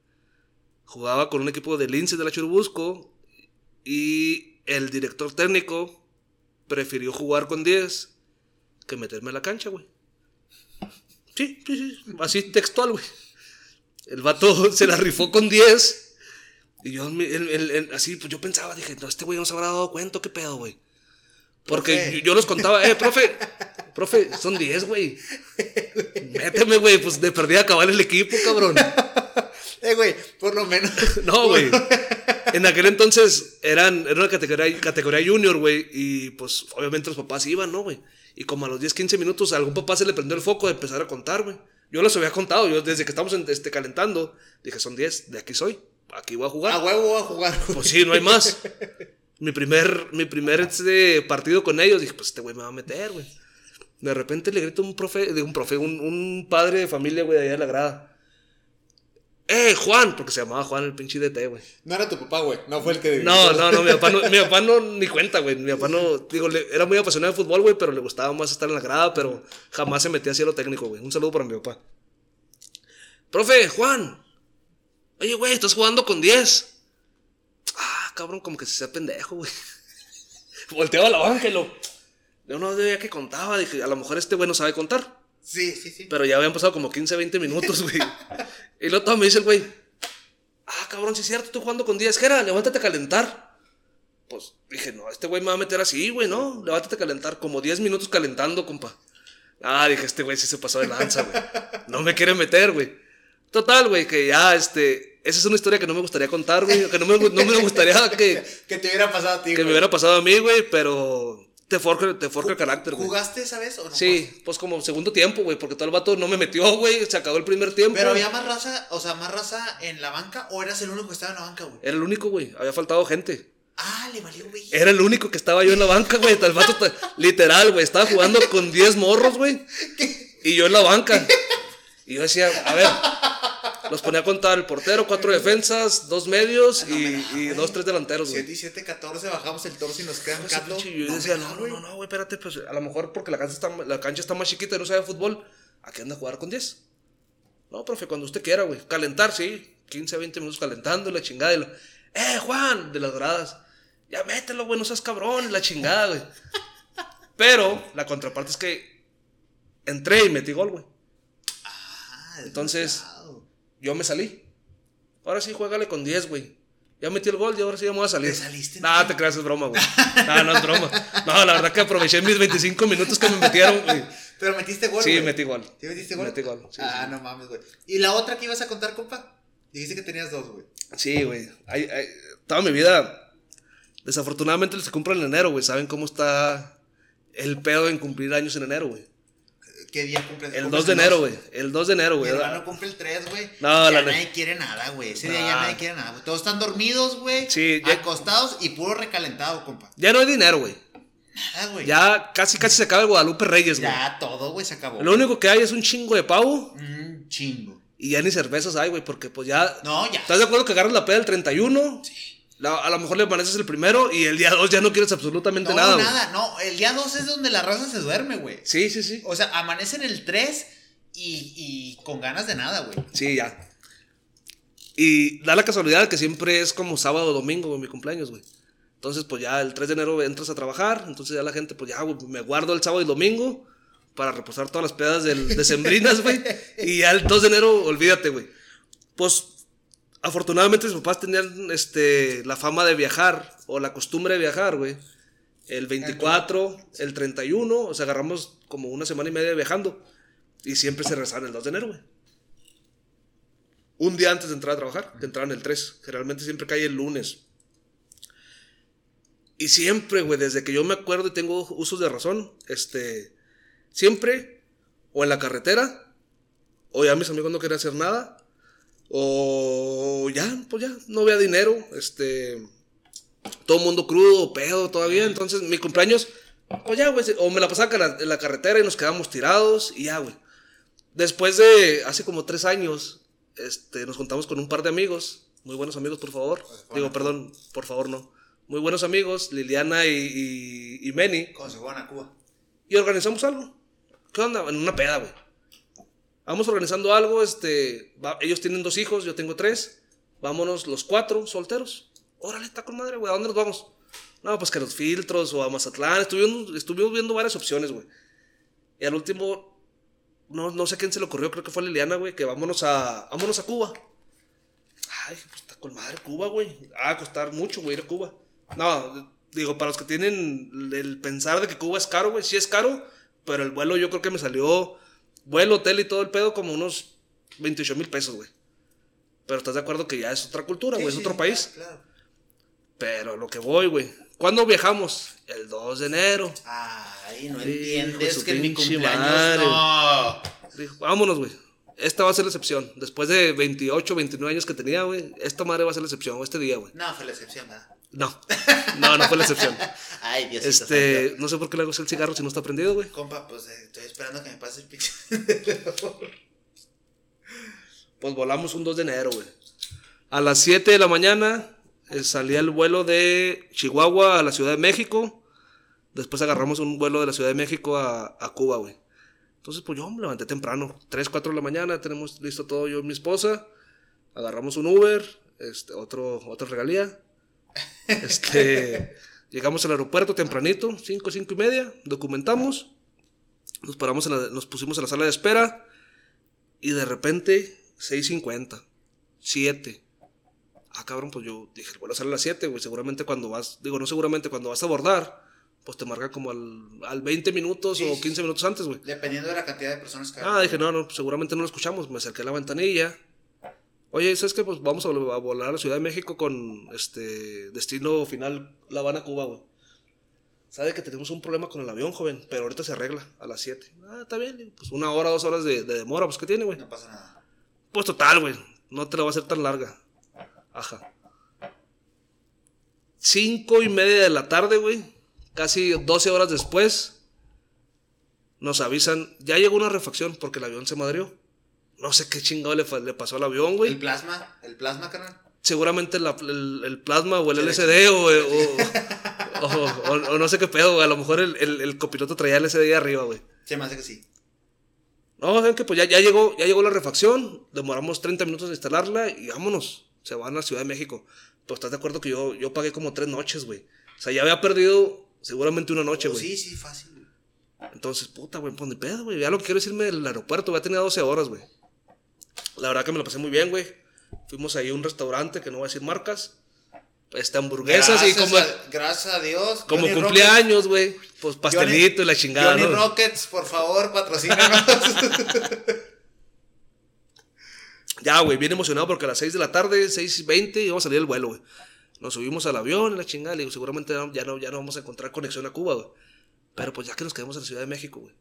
jugaba con un equipo de Lince de la Churubusco y el director técnico prefirió jugar con 10 que meterme a la cancha, güey. Sí, sí, sí, así textual, güey. El vato *laughs* se la rifó con 10 y yo en en- en- en- así, pues yo pensaba, dije, no, este güey no se habrá dado cuenta, ¿qué pedo, güey? Porque Profe. yo, los contaba, eh, profe, profe, son 10, güey. Méteme, güey, pues de perdida acabar el equipo, cabrón. *laughs* Eh, güey, por lo menos. *laughs* No, güey. En aquel entonces eran, era una categoría, categoría junior, güey. Y pues obviamente los papás iban, ¿no, güey? Y como a los 10, 15 minutos a algún papá se le prendió el foco de empezar a contar, güey. Yo los había contado, yo desde que estamos en- este, calentando, dije, son 10, de aquí soy, aquí voy a jugar. A huevo voy a jugar. güey. Pues sí, no hay más. *laughs* Mi primer, mi primer este, partido con ellos, dije, pues este güey me va a meter, güey. De repente le grito a un profe, de un profe, un, un padre de familia, güey, de allá de la grada. ¡Eh, Juan! Porque se llamaba Juan el pinche DT, güey. No era tu papá, güey. No fue el que. No, no, no, mi papá no, mi papá no *laughs* ni cuenta, güey. Mi papá no, digo, le- era muy apasionado de fútbol, güey, pero le gustaba más estar en la grada, pero jamás se metía así a lo técnico, güey. Un saludo para mi papá. profe, Juan. Oye, güey, estás jugando con 10. Cabrón, como que se sea pendejo, güey. *laughs* Volteaba a la banca y lo. Yo no sabía que contaba. Dije, a lo mejor este güey no sabe contar. Sí, sí, sí. Pero ya habían pasado como 15, 20 minutos, güey. y luego todo me dice el güey. Ah, cabrón, sí es cierto, estoy jugando con 10. ¿Qué era? Levántate a calentar. Pues dije, no, este güey me va a meter así, güey, ¿no? Levántate a calentar. Como 10 minutos calentando, compa. Ah, dije, este güey sí se pasó de lanza, güey. No me quiere meter, güey. Total, güey, que ya, este. Esa es una historia que no me gustaría contar, güey. Que no me, no me gustaría *laughs* que. que te hubiera pasado a ti, Que güey. me hubiera pasado a mí, güey, pero. Te forja, te forja el carácter, güey. ¿Jugaste esa vez o no? Sí, pues como segundo tiempo, güey, porque todo el vato no me metió, güey. Se acabó el primer tiempo. Pero había más raza, o sea, más raza en la banca o eras el único que estaba en la banca, güey. Era el único, güey. Había faltado gente. Ah, le valió, güey. Era el único que estaba yo en la banca, güey. El vato, literal, güey. Estaba jugando con 10 morros, güey. *laughs* Y yo en la banca. Y yo decía, a ver. Los ponía a contar el portero, cuatro defensas, dos medios No me y, da, y güey. dos, tres delanteros, güey. 7 y 7, 14, bajamos el torso y nos quedan pinche, Yo No decía, no, no, no, güey, espérate, pues a lo mejor porque la cancha está, la cancha está más chiquita y no sabe fútbol. ¿A qué anda a jugar con 10? No, profe, cuando usted quiera, güey. Calentar, sí. 15, 20 minutos calentando y la chingada. Y lo, ¡Eh, Juan! De las gradas. Ya mételo, güey, no seas cabrón. La chingada, güey. Pero la contraparte es que entré y metí gol, güey. Ah, Entonces-. Yo me salí. Ahora sí, juégale con 10, güey. Ya metí el gol y ahora sí ya me voy a salir. ¿Te saliste, No, no? te creas, es broma, güey. No, no es broma. No, la verdad que aproveché mis 25 minutos que me metieron, güey. Pero metiste gol, Sí, metí gol. ¿Sí metiste gol? Metí gol, sí, ah, sí. no mames, güey. ¿Y la otra que ibas a contar, compa? Dijiste que tenías dos, güey. Sí, güey. Toda mi vida, desafortunadamente se cumple en enero, güey. ¿Saben cómo está el pedo en cumplir años en enero, güey? ¿Qué día cumples? El ¿Cumples 2 de enero, güey. El 2 de enero, Mi güey. hermano cumple el 3, güey. No, ya la nadie quiere nada, güey. Ese día ya nadie quiere nada, güey. Todos están dormidos, güey. Sí, ya- Acostados y puro recalentado, compa. Ya no hay dinero, güey. Nada, güey. Ya casi, casi se acaba el Guadalupe Reyes, güey. Ya todo, güey, se acabó. Lo único que hay es un chingo de pavo Un chingo. y ya ni cervezas hay, güey, porque pues ya... No, ya. ¿Estás de acuerdo que agarras la peda el 31? La- a lo mejor le amaneces el primero y el día 2 ya no quieres absolutamente No, nada, nada, güey. No, el día 2 es donde la raza se duerme, güey. Sí, sí, sí. O sea, amanecen el 3 y, y con ganas de nada, güey. Sí, ya. Y da la casualidad que siempre es como sábado o domingo, güey, mi cumpleaños, güey. Entonces, pues ya el 3 de enero entras a trabajar, entonces ya la gente, pues ya, güey, me guardo el sábado y domingo para reposar todas las pedas del, de sembrinas, güey. *laughs* Y ya el 2 de enero, olvídate, güey. Pues, afortunadamente mis papás tenían, este, la fama de viajar, o la costumbre de viajar, güey. El 24, el 31, o sea, agarramos como una semana y media viajando. Y siempre se regresaban el 2 de enero, güey. Un día antes de entrar a trabajar, que entraban el 3. Generalmente siempre cae el lunes. Y siempre, güey, desde que yo me acuerdo y tengo usos de razón, este, siempre, o en la carretera, o ya mis amigos no querían hacer nada, o ya, pues ya, no había dinero, este, todo mundo crudo, pedo todavía, entonces mi cumpleaños, pues ya, güey, o me la pasaba en la- en la carretera y nos quedábamos tirados, y ya, güey. Después de hace como tres años, este, nos juntamos con un par de amigos, muy buenos amigos, por favor. Digo, perdón, por favor, no. Muy buenos amigos, Liliana y, y, y Meni, Cuando se a Cuba. y organizamos algo. ¿Qué onda? En una peda, güey. Vamos organizando algo, este, va- ellos tienen dos hijos, yo tengo tres. Vámonos los cuatro solteros. Órale, está con madre, güey. ¿A dónde nos vamos? No, pues que los filtros o a Mazatlán. Estuvimos, estuvimos viendo varias opciones, güey. Y al último, no, no sé quién se le ocurrió, creo que fue Liliana, güey, que vámonos a, vámonos a Cuba. Ay, pues está con madre Cuba, güey. Ah, a costar mucho, güey, ir a Cuba. No, digo, para los que tienen el pensar de que Cuba es caro, güey, sí es caro, pero el vuelo yo creo que me salió, vuelo, hotel y todo el pedo, como unos 28 mil pesos, güey. Pero estás de acuerdo que ya es otra cultura, güey, Sí, es sí, otro país. Claro. Pero lo que voy, güey. ¿Cuándo viajamos? El 2 de enero. Ay, no Hijo de entiendes su que mi cumpleaños madre. no. Dijo, vámonos, güey. Esta va a ser la excepción. Después de 28, 29 años que tenía, güey, esta madre va a ser la excepción, este día, güey. No, fue la excepción, ¿verdad? No, no, no fue la excepción. *laughs* Ay, Diosito Este, santo. no sé por qué le hago el cigarro si no está prendido, güey. Compa, pues eh, estoy esperando que me pase el pinche. *laughs* Pues volamos un 2 de enero, güey. A las 7 de la mañana eh, salía el vuelo de Chihuahua a la Ciudad de México. Después agarramos un vuelo de la Ciudad de México a, a Cuba, güey. Entonces, pues yo me levanté temprano, 3, 4 de la mañana, tenemos listo todo yo y mi esposa. Agarramos un Uber, este, otro, otra regalía. Este, llegamos al aeropuerto tempranito, 5, 5 y media, documentamos. Nos, paramos en la- nos pusimos en la sala de espera. Y de repente, 6.50, 7. Ah, cabrón, pues yo dije, el vuelo sale a las 7, güey. Seguramente cuando vas, digo, no seguramente, cuando vas a abordar, pues te marca como al, al 20 minutos Sí, o sí. 15 minutos antes, güey. Dependiendo de la cantidad de personas que Ah, dije, no, no, seguramente no lo escuchamos. Me acerqué a la ventanilla. Oye, ¿sabes qué? Pues vamos a, vol- a volar a la Ciudad de México con este destino final La Habana, Cuba, güey. Sabe que tenemos un problema con el avión, joven, pero ahorita se arregla a las 7. Ah, está bien, pues una hora, dos horas de, de demora, pues ¿qué tiene, güey? No pasa nada. Pues total, güey, no te la va a hacer tan larga. Ajá. Cinco y media de la tarde, güey, casi 12 horas después, nos avisan, ya llegó una refacción porque el avión se madrió. No sé qué chingado le, pasó al avión, El güey. plasma, el plasma, carnal. Seguramente la- el, el plasma o el le- LCD *laughs* o, o, o- no sé qué pedo, güey. A lo mejor el, el, el copiloto traía el LCD ahí arriba, güey. Se me hace que sí. No, saben que pues ya, ya llegó, ya llegó la refacción, demoramos 30 minutos en instalarla y vámonos. Se van a la Ciudad de México. Pues estás de acuerdo que yo, yo pagué como tres noches, güey. O sea, ya había perdido seguramente una noche, Oh, güey. sí, sí, fácil. güey. Entonces, puta, güey, pues ni pedo, güey. Ya lo que quiero es irme del aeropuerto, ya tenía 12 horas, güey. La verdad que me la pasé muy bien, güey. Fuimos ahí a un restaurante que no voy a decir marcas. Este, hamburguesas y Gracias como, a- gracias a Dios. como Johnny cumpleaños, güey. Pues pastelito y la chingada, Johnny ¿no? Rockets, por favor, patrocínanos. *laughs* Ya, güey, bien emocionado porque a las 6 de la tarde, 6.20, íbamos a salir del vuelo, güey. Nos subimos al avión y la chingada. Le digo, seguramente ya no, ya no vamos a encontrar conexión a Cuba, güey. Pero pues ya que nos quedamos en la Ciudad de México, güey.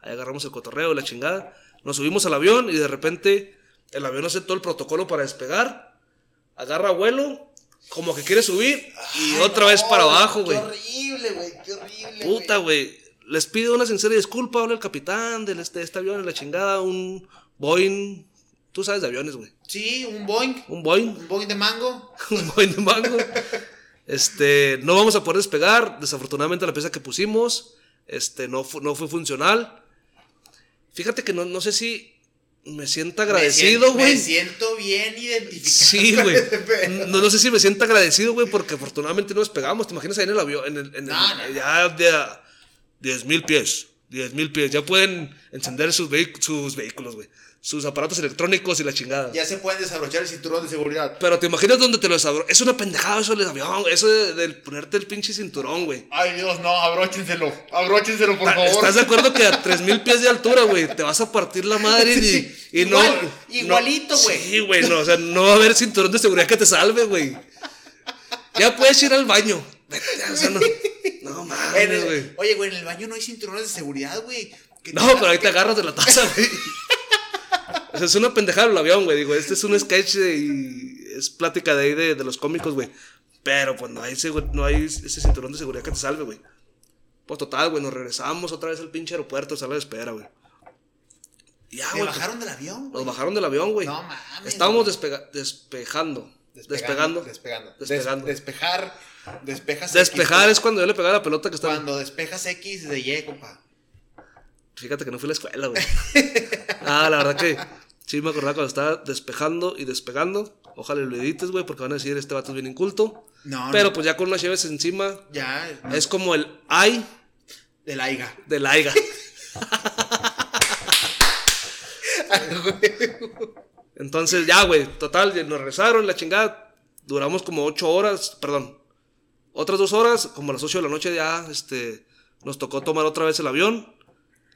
Ahí agarramos el cotorreo y la chingada. Nos subimos al avión y de repente el avión hace todo el protocolo para despegar. Agarra vuelo, como que quiere subir y Ay, otra no, vez para abajo, güey. Qué horrible, güey, qué horrible. Puta, güey. Les pido una sincera disculpa, habla el capitán de este, este avión en la chingada, un Boeing. Tú sabes de aviones, güey. Sí, un Boeing. Un Boeing. Un Boeing de mango. *laughs* un buen de mango. Este, no vamos a poder despegar. Desafortunadamente la pieza que pusimos, este, no, fu- no fue funcional. Fíjate que no, no sé si me sienta agradecido, Me güey. siento bien identificado. Sí, güey. *laughs* No, no sé si me siento agradecido, güey, porque afortunadamente no despegamos. ¿Te imaginas ahí en el avión? En el, en el- No, no. Ya de a 10 mil pies. 10 mil pies. Ya pueden encender sus, sus vehículos, güey. Sus aparatos electrónicos y la chingada. Ya se pueden desabrochar el cinturón de seguridad. Pero te imaginas donde te lo desabro. Es una pendejada eso del avión. Eso de, del ponerte el pinche cinturón, güey. Ay, Dios, no, abróchenselo. Abróchenselo, por favor. ¿Estás de acuerdo que a 3000 pies de altura, güey, te vas a partir la madre y, *laughs* y no. Igual, no- igualito, güey. Sí, güey, no, o sea, no va a haber cinturón de seguridad que te salve, güey. Ya puedes ir al baño. Vete, o sea, no, no mames, güey. Oye, güey, en el baño no hay cinturones de seguridad, güey. ¿Qué No, pero ahí te agarras de la taza, güey. O sea, es una pendejada el avión, güey. Digo, este es un sketch de- y es plática de ahí de, de los cómicos, güey. Pero pues no hay, no hay ese cinturón de seguridad que te salve, güey. Pues total, güey, nos regresamos otra vez al pinche aeropuerto, sala de espera, güey. Ya, ¿Te güey. bajaron del avión? Nos bajaron del avión, güey. No mames, Estábamos despega- despejando. Despegando. Despegando. Despegando. Des- despejar. Despejas Despejar X, es cuando yo le pegaba la pelota que estaba. Cuando despejas X de Y, compa. Fíjate que no fui a la escuela, güey. *laughs* ah, la verdad que sí me acordaba cuando estaba despejando y despegando. Ojalá lo edites, güey, porque van a decir este vato es bien inculto. No, Pero no. pues ya con unas llaves encima, Ya. no, es como el ay Del AIGA. de la aiga. *laughs* Entonces ya, güey, total, nos regresaron, la chingada. Duramos como ocho horas, perdón. Otras dos horas, como a las ocho de la noche ya, este, nos tocó tomar otra vez el avión.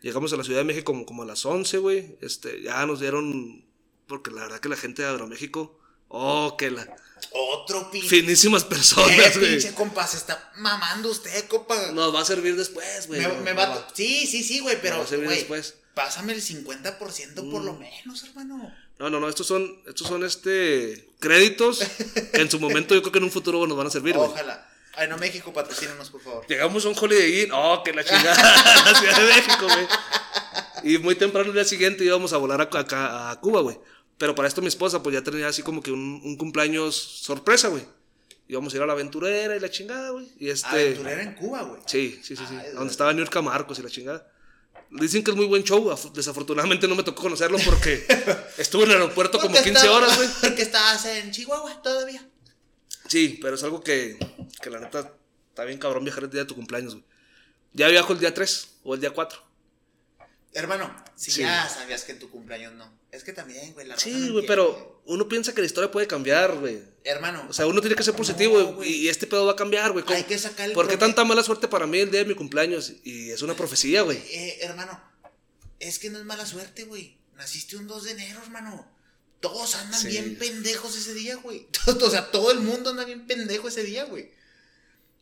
Llegamos a la Ciudad de México como, como a las 11, güey. Este, ya nos dieron, porque la verdad que la gente de Aeroméxico, oh, que la, Otro pinche. finísimas Eh, personas, güey. pinche compa, se está mamando usted, compa. Nos va a servir después, güey. me, no, me no va- Sí, sí, sí, güey, pero. va a servir después. Pásame el 50% por lo menos, hermano. No, no, no, estos son, estos son este créditos que en su momento yo creo que en un futuro nos van a servir, güey. Ojalá. No, México, patrocínanos, por favor. Llegamos a un Holiday Inn, oh, que la chingada, *laughs* la Ciudad de México, güey. Y muy temprano el día siguiente íbamos a volar a, acá a Cuba, güey. Pero para esto mi esposa, pues ya tenía así como que un, un cumpleaños sorpresa, güey. Íbamos a ir a la aventurera y la chingada, güey. Y este. Aventurera en Cuba, güey. Sí, sí, sí, sí. Ay, donde estaba New Marcos y la chingada. Dicen que es muy buen show. af- Desafortunadamente no me tocó conocerlo porque *laughs* estuve en el aeropuerto como Porque 15 estaba- horas, güey. Porque estabas en Chihuahua todavía. Sí, pero es algo que, que la neta está bien cabrón viajar el día de tu cumpleaños, güey. Ya viajo el día 3 o el día 4. Hermano, si Sí. ya sabías que en tu cumpleaños no. Es que también, güey, la Sí, güey, entiende. pero uno piensa que la historia puede cambiar, güey. Hermano. O sea, uno tiene que ser positivo, no, güey. güey. y este pedo va a cambiar, güey. ¿Cómo- Hay que sacar el ¿Por qué tanta mala suerte para mí el día de mi cumpleaños? Y es una profecía, güey. Eh, hermano, es que no es mala suerte, güey. Naciste un 2 de enero, hermano. Todos andan Sí. bien pendejos ese día, güey. *laughs* o sea, todo el mundo anda bien pendejo ese día, güey.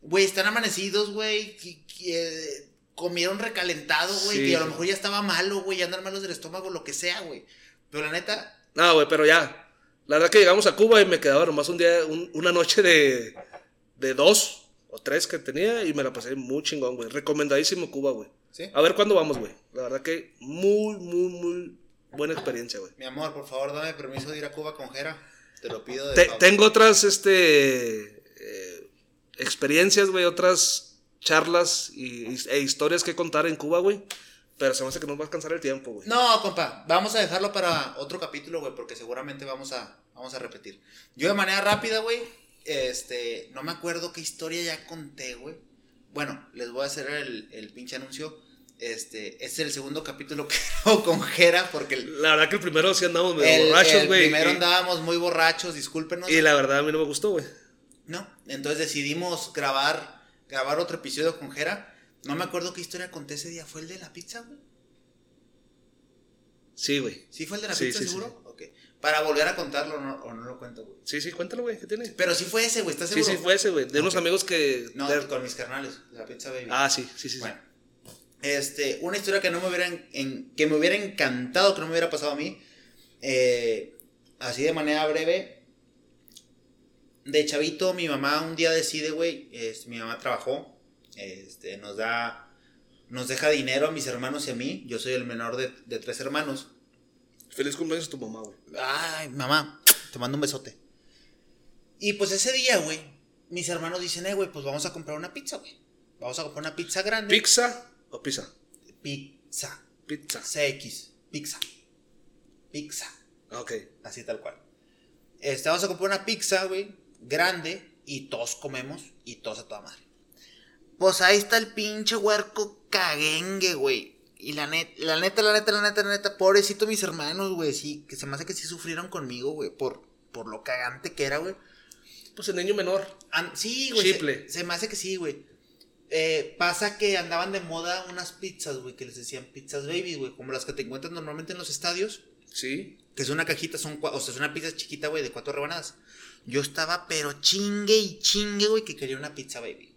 Güey, están amanecidos, güey. eh, comieron recalentado, güey. Sí. Que a lo mejor ya estaba malo, güey. Ya andan malos del estómago, lo que sea, güey. Pero la neta, No, güey, pero ya. La verdad que llegamos a Cuba y me quedaba nomás un día, un- una noche de, de dos o tres que tenía y me la pasé muy chingón, güey. Recomendadísimo Cuba, güey. ¿sí? A ver cuándo vamos, güey. La verdad que muy, muy, muy buena experiencia, güey. Mi amor, por favor, dame permiso de ir a Cuba con Jera. Te lo pido de Te- tengo otras, este, eh, experiencias, güey, otras charlas y, y- e historias que contar en Cuba, güey. Pero se me hace que nos va a alcanzar el tiempo, güey. No, compa, vamos a dejarlo para otro capítulo, güey, porque seguramente vamos a, vamos a repetir. Yo de manera rápida, güey, este, no me acuerdo qué historia ya conté, güey. Bueno, les voy a hacer el, el pinche anuncio. Este, es el segundo capítulo que *laughs* hago con Jera, porque el, La verdad que el primero sí andamos medio el- borrachos, el güey. primero y- andábamos muy borrachos, discúlpenos. Y la verdad a mí no me gustó, güey. No, entonces decidimos grabar, grabar otro episodio con Jera. No me acuerdo qué historia conté ese día. ¿Fue el de la pizza, güey? Sí, güey. ¿Sí fue el de la Sí, pizza, sí, seguro? Ok. Para volver a contarlo o no, o no lo cuento, güey. Sí, sí, cuéntalo, güey. ¿Qué tiene? Pero sí fue ese, güey, ¿estás Sí, seguro? sí, fue ese, güey. De unos amigos que. No, de- con mis carnales, la pizza baby. Ah, sí, sí, sí. sí. Bueno, este, una historia que no me hubiera, en- que me hubiera encantado que no me hubiera pasado a mí. eh, así de manera breve. De chavito, mi mamá un día decide, güey, mi mamá trabajó, este, nos da, nos deja dinero a mis hermanos y a mí. Yo soy el menor de, de tres hermanos. Feliz cumpleaños a tu mamá, güey. Ay, mamá, te mando un besote. Y pues ese día, güey, mis hermanos dicen, eh, güey, pues vamos a comprar una pizza, güey. Vamos a comprar una pizza grande. ¿Pizza o pizza? Pizza. Pizza. CX. Pizza. Pizza. Ok. Así tal cual. Este, vamos a comprar una pizza, güey, grande, y todos comemos, y todos a toda madre. Pues ahí está el pinche huerco caguengue, güey. Y la neta, la neta, la neta, la neta, la neta, pobrecito mis hermanos, güey, sí, que se me hace que sí sufrieron conmigo, güey, por, por lo cagante que era, güey. Pues el niño menor. An- sí, güey. Se, se me hace que sí, güey. Eh, pasa que andaban de moda unas pizzas, güey, que les decían pizzas baby, güey, como las que te encuentras normalmente en los estadios. Sí. Que es una cajita, son o sea, es una pizza chiquita, güey, de cuatro rebanadas. Yo estaba, pero chingue y chingue, güey, que quería una pizza baby.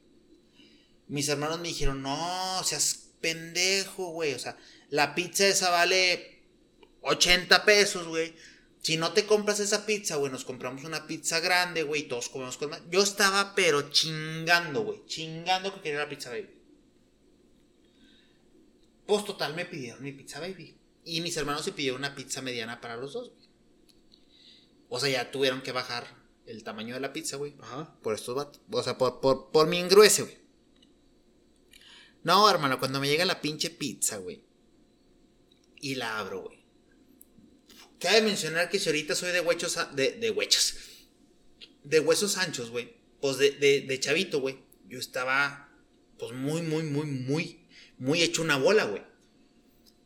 Mis hermanos me dijeron, no, seas pendejo, güey. O sea, la pizza esa vale 80 pesos, güey. Si no te compras esa pizza, güey, nos compramos una pizza grande, güey, y todos comemos con más. Yo estaba, pero chingando, güey. Chingando que quería la pizza baby. Pues total, me pidieron mi pizza baby. Y mis hermanos se pidieron una pizza mediana para los dos, güey. O sea, ya tuvieron que bajar el tamaño de la pizza, güey. Ajá. Por estos vatos. O sea, por, por, por mi engruese, güey. No, hermano, cuando me llega la pinche pizza, güey. Y la abro, güey. Cabe mencionar que si ahorita soy de huechos. De, de huechos. De huesos anchos, güey. Pues de, de, de chavito, güey. Yo estaba. Pues muy, muy, muy, muy. Muy hecho una bola, güey.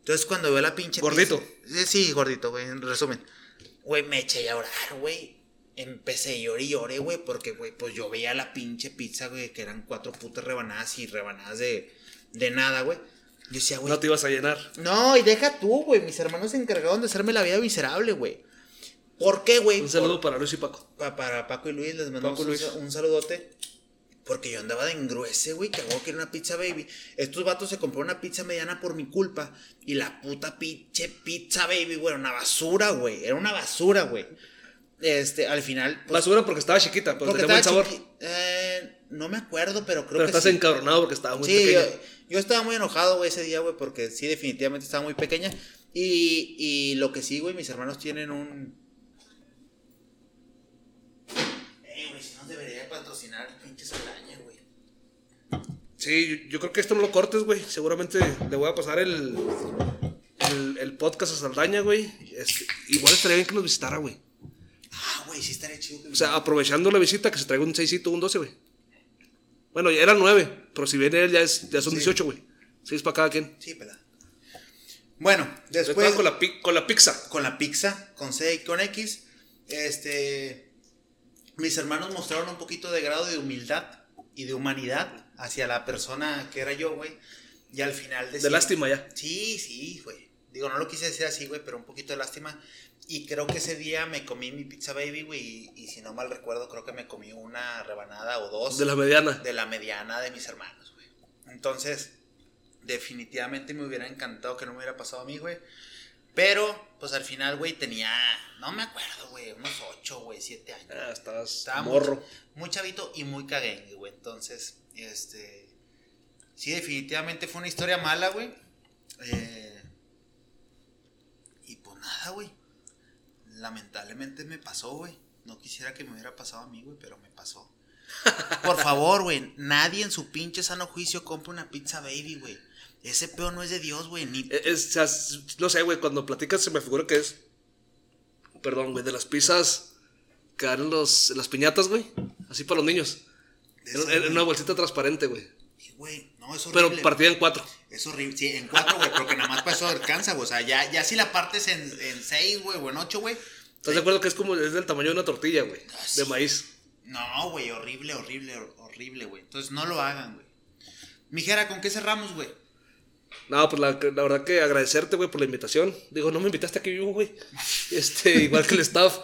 Entonces cuando veo la pinche. Gordito. pizza- sí, gordito, güey. En resumen. Güey, me eché a llorar, güey. Empecé a llorar y lloré, güey, porque, güey, pues yo veía la pinche pizza, güey, que eran cuatro putas rebanadas y rebanadas de, de nada, güey. Yo decía, güey. No te ibas a llenar. No, y deja tú, güey. Mis hermanos se encargaron de hacerme la vida miserable, güey. ¿Por qué, güey? Un saludo para Luis y Paco. Pa- para Paco y Luis, les mandamos un, Luis. un saludote. Porque yo andaba de engruese, güey, que hago que era una pizza baby. Estos vatos se compró una pizza mediana por mi culpa. Y la puta pinche pizza baby, güey, era una basura, güey. Era una basura, güey. Este, al final. pues, Basura porque estaba chiquita, pero porque tenía buen sabor. eh, no me acuerdo, pero creo Pero que estás sí. encabronado porque estaba muy Sí, pequeña. yo, yo estaba muy enojado, güey, ese día, güey, porque sí, definitivamente estaba muy pequeña. Y, y lo que sí, güey, mis hermanos tienen un. Eh, güey, si nos debería patrocinar pinche Saldaña, güey. Sí, yo, yo creo que esto no lo cortes, güey. Seguramente le voy a pasar el, el, el podcast a Saldaña, güey. Este, igual estaría bien que nos visitara, güey. Ah, güey, sí estaría chido. que O sea, aprovechando la visita, que se traiga un 6 un 12, güey. Bueno, ya eran 9, pero si viene él ya, es, ya son 18, güey. 6 para cada quien. Sí, pelada. Bueno, Después con la, con la pizza. con la pizza, con C y con X, este, mis hermanos mostraron un poquito de grado de humildad y de humanidad hacia la persona que era yo, güey. Y al final De decir- lástima ya. Sí, sí, güey. Digo, no lo quise decir así, güey, pero un poquito de lástima. Y creo que ese día me comí mi pizza baby, güey. Y, y si no mal recuerdo, creo que me comí una rebanada o dos De la mediana. de la mediana de mis hermanos, güey. Entonces, definitivamente me hubiera encantado que no me hubiera pasado a mí, güey. Pero, pues al final, güey, tenía, no me acuerdo, güey, unos 8, güey, 7 años. Ah, estabas Estaba muy- morro. Muy, chavito y muy caguengue, güey. Entonces, este. Sí, definitivamente fue una historia mala, güey. Eh, y pues nada, güey. Lamentablemente me pasó, güey. No quisiera que me hubiera pasado a mí, güey, pero me pasó. Por favor, güey, nadie en su pinche sano juicio compra una pizza baby, güey. Ese peo no es de Dios, güey. Ni... Eh, es- no sé, güey, cuando platicas se me figura que es. Perdón, güey, de las pizzas que dan los, las piñatas, güey. Así para los niños. En, en una bolsita transparente, güey. Güey, no, es horrible. Pero partida en cuatro. Es horrible, sí, en cuatro, güey, porque nada más para eso alcanza, güey. O sea, ya, ya si la partes en, en seis, güey, o en ocho, güey. ¿Estás de acuerdo que es como es del tamaño de una tortilla, güey? Ah. De maíz. No, güey, horrible, horrible, hor- horrible, güey. Entonces no lo hagan, güey. Mijera, ¿con qué cerramos, güey? No, pues la, la verdad que agradecerte, güey, por la invitación. Digo, no me invitaste aquí vivo, güey. Este, igual que el *laughs* staff.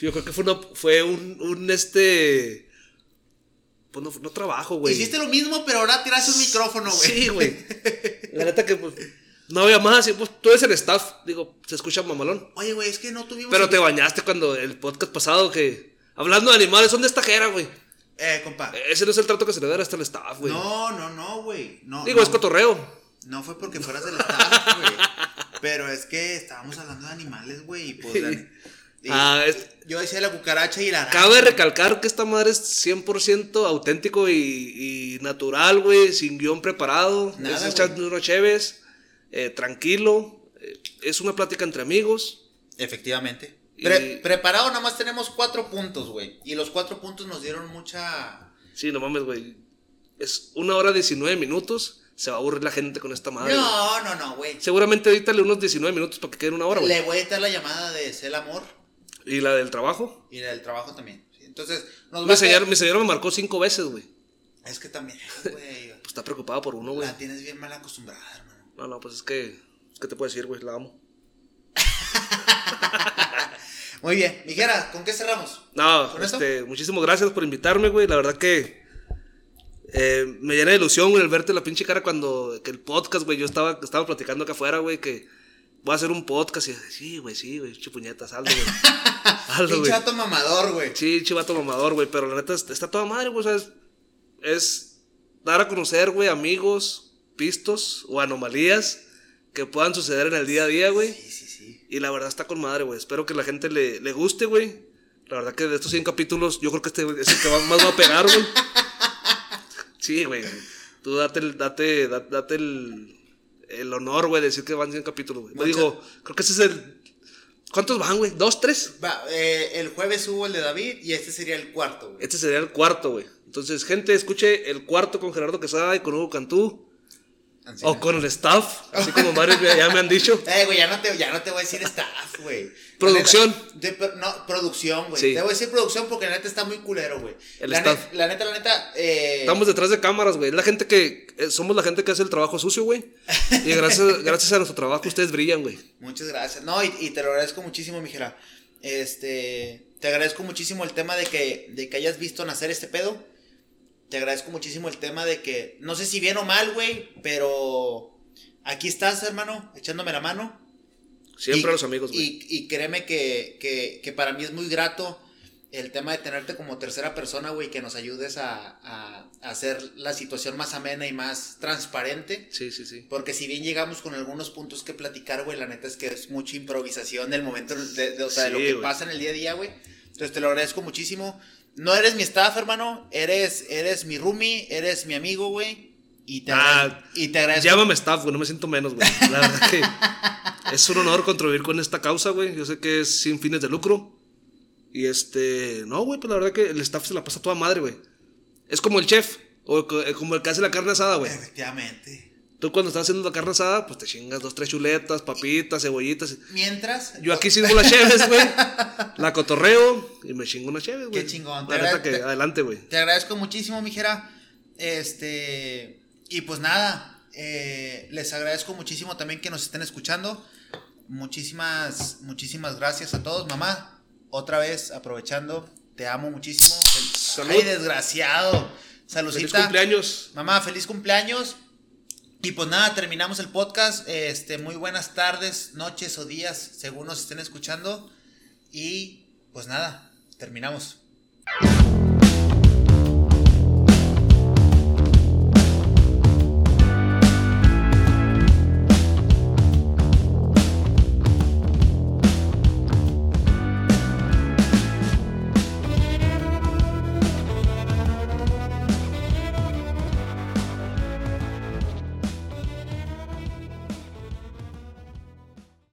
Yo creo que fue, una, fue un, un, este... Pues no, no trabajo, güey. Hiciste lo mismo, pero ahora tiraste un micrófono, güey. Sí, güey. La neta que, pues, no había más. Y pues tú eres el staff. Digo, se escucha mamalón. Oye, güey, es que no tuvimos. Pero te bañaste cuando el podcast pasado que... Hablando de animales, son de esta jera, güey. Eh, compa. Ese no es el trato que se le da hasta el staff, güey. No, no, no, güey. No, Digo, no, es cotorreo. No fue porque fueras del staff, güey. Pero es que estábamos hablando de animales, güey. Y pues. *laughs* y- Ah, es- Yo decía la cucaracha y la araña. Cabe recalcar que esta madre es 100% auténtico y, y natural, güey, sin guion preparado. Nada, es unos cheves, eh, tranquilo. eh, es una plática entre amigos. Efectivamente. Y- Pre- preparado nada más tenemos cuatro puntos, güey. Y los cuatro puntos nos dieron mucha... Sí, no mames, güey. Es una hora 19 minutos. Se va a aburrir la gente con esta madre. No, no, no, güey. Seguramente edítale unos 19 minutos para que quede una hora, güey. Le voy a editar la llamada de Cel Amor Y la del trabajo. y la del trabajo también. Entonces, nos Mi quedar- mi señora me marcó cinco veces, güey. Es que también, güey. *laughs* Pues está preocupada por uno, güey. La tienes bien mal acostumbrada, hermano. No, no, pues es que. ¿Qué te puedo decir, güey? La amo. *laughs* Muy bien. Mijera, ¿con qué cerramos? No, ¿Con esto? este, muchísimas gracias por invitarme, güey. La verdad que eh, me llena de ilusión, güey, el verte la pinche cara cuando que el podcast, güey. Yo estaba, estaba platicando acá afuera, güey, que voy a hacer un podcast y sí, güey, sí, güey, chupuñetas, hazlo, güey. *laughs* Güey. vato mamador, güey. Sí, chivato mamador, güey, pero la neta es- está toda madre, güey, es, dar a conocer, güey, amigos, pistos o anomalías que puedan suceder en el día a día, güey. Sí, sí, sí. Y la verdad está con madre, güey. Espero que la gente le, le guste, güey. La verdad que de estos 100 capítulos, yo creo que este es el que más va a pegar, güey. *laughs* Sí, güey. Tú date el, date, da- date el, el honor, güey, de decir que van 100 capítulos, güey. Digo, creo que ese es el... ¿Cuántos van, güey? ¿Dos, tres? Va, eh, el jueves hubo el de David y este sería el cuarto, güey. Este sería el cuarto, güey. Entonces, gente, escuche el cuarto con Gerardo Quesada y con Hugo Cantú. O con el staff, así como varios ya me han dicho. *laughs* Eh, güey, ya no, te, ya no te voy a decir staff, güey. Producción. Neta, de- no, producción, güey. Sí. Te voy a decir producción porque la neta está muy culero, güey. El la staff. la neta, la neta, eh, Estamos detrás de cámaras, güey. Es la gente que. eh, somos la gente que hace el trabajo sucio, güey. Y gracias, *laughs* gracias a nuestro trabajo ustedes brillan, güey. Muchas gracias. No, y, y te lo agradezco muchísimo, mijera. Este, te agradezco muchísimo el tema de que, de que hayas visto nacer este pedo. Te agradezco muchísimo el tema de que, no sé si bien o mal, güey, pero aquí estás, hermano, echándome la mano. Siempre Y- a los amigos, güey. Y, y créeme que, que, que para mí es muy grato el tema de tenerte como tercera persona, güey, que nos ayudes a, a- a hacer la situación más amena y más transparente. Sí, sí, sí. Porque si bien llegamos con algunos puntos que platicar, güey, la neta es que es mucha improvisación del momento, de, de- o sea, de lo Sí, que güey. pasa en el día a día, güey. Entonces te lo agradezco muchísimo. No eres mi staff, hermano, eres, eres mi roomie, eres mi amigo, güey. Y te, Ah, y te agradezco. Llámame staff, güey, no me siento menos, güey. La verdad que es un honor contribuir con esta causa, güey. Yo sé que es sin fines de lucro. Y este, no, güey, pues la verdad que el staff se la pasa toda madre, güey. Es como el chef, o eh, como el que hace la carne asada, güey. Efectivamente. Tú cuando estás haciendo la carne asada, pues te chingas dos, tres chuletas, papitas, cebollitas. Mientras. Yo aquí sirvo las cheves, güey. *laughs* La cotorreo y me chingo unas cheves, güey. Qué chingón. La Te neta que te- adelante, güey. Te agradezco muchísimo, mijera. Este. Y pues nada. eh, les agradezco muchísimo también que nos estén escuchando. Muchísimas, muchísimas gracias a todos. Mamá, otra vez aprovechando. Te amo muchísimo. Salud. Ay, desgraciado. Feliz Saludcita. cumpleaños. Mamá, feliz cumpleaños. Y pues nada, terminamos el podcast. Este, muy buenas tardes, noches o días, según nos estén escuchando. Y pues nada, terminamos.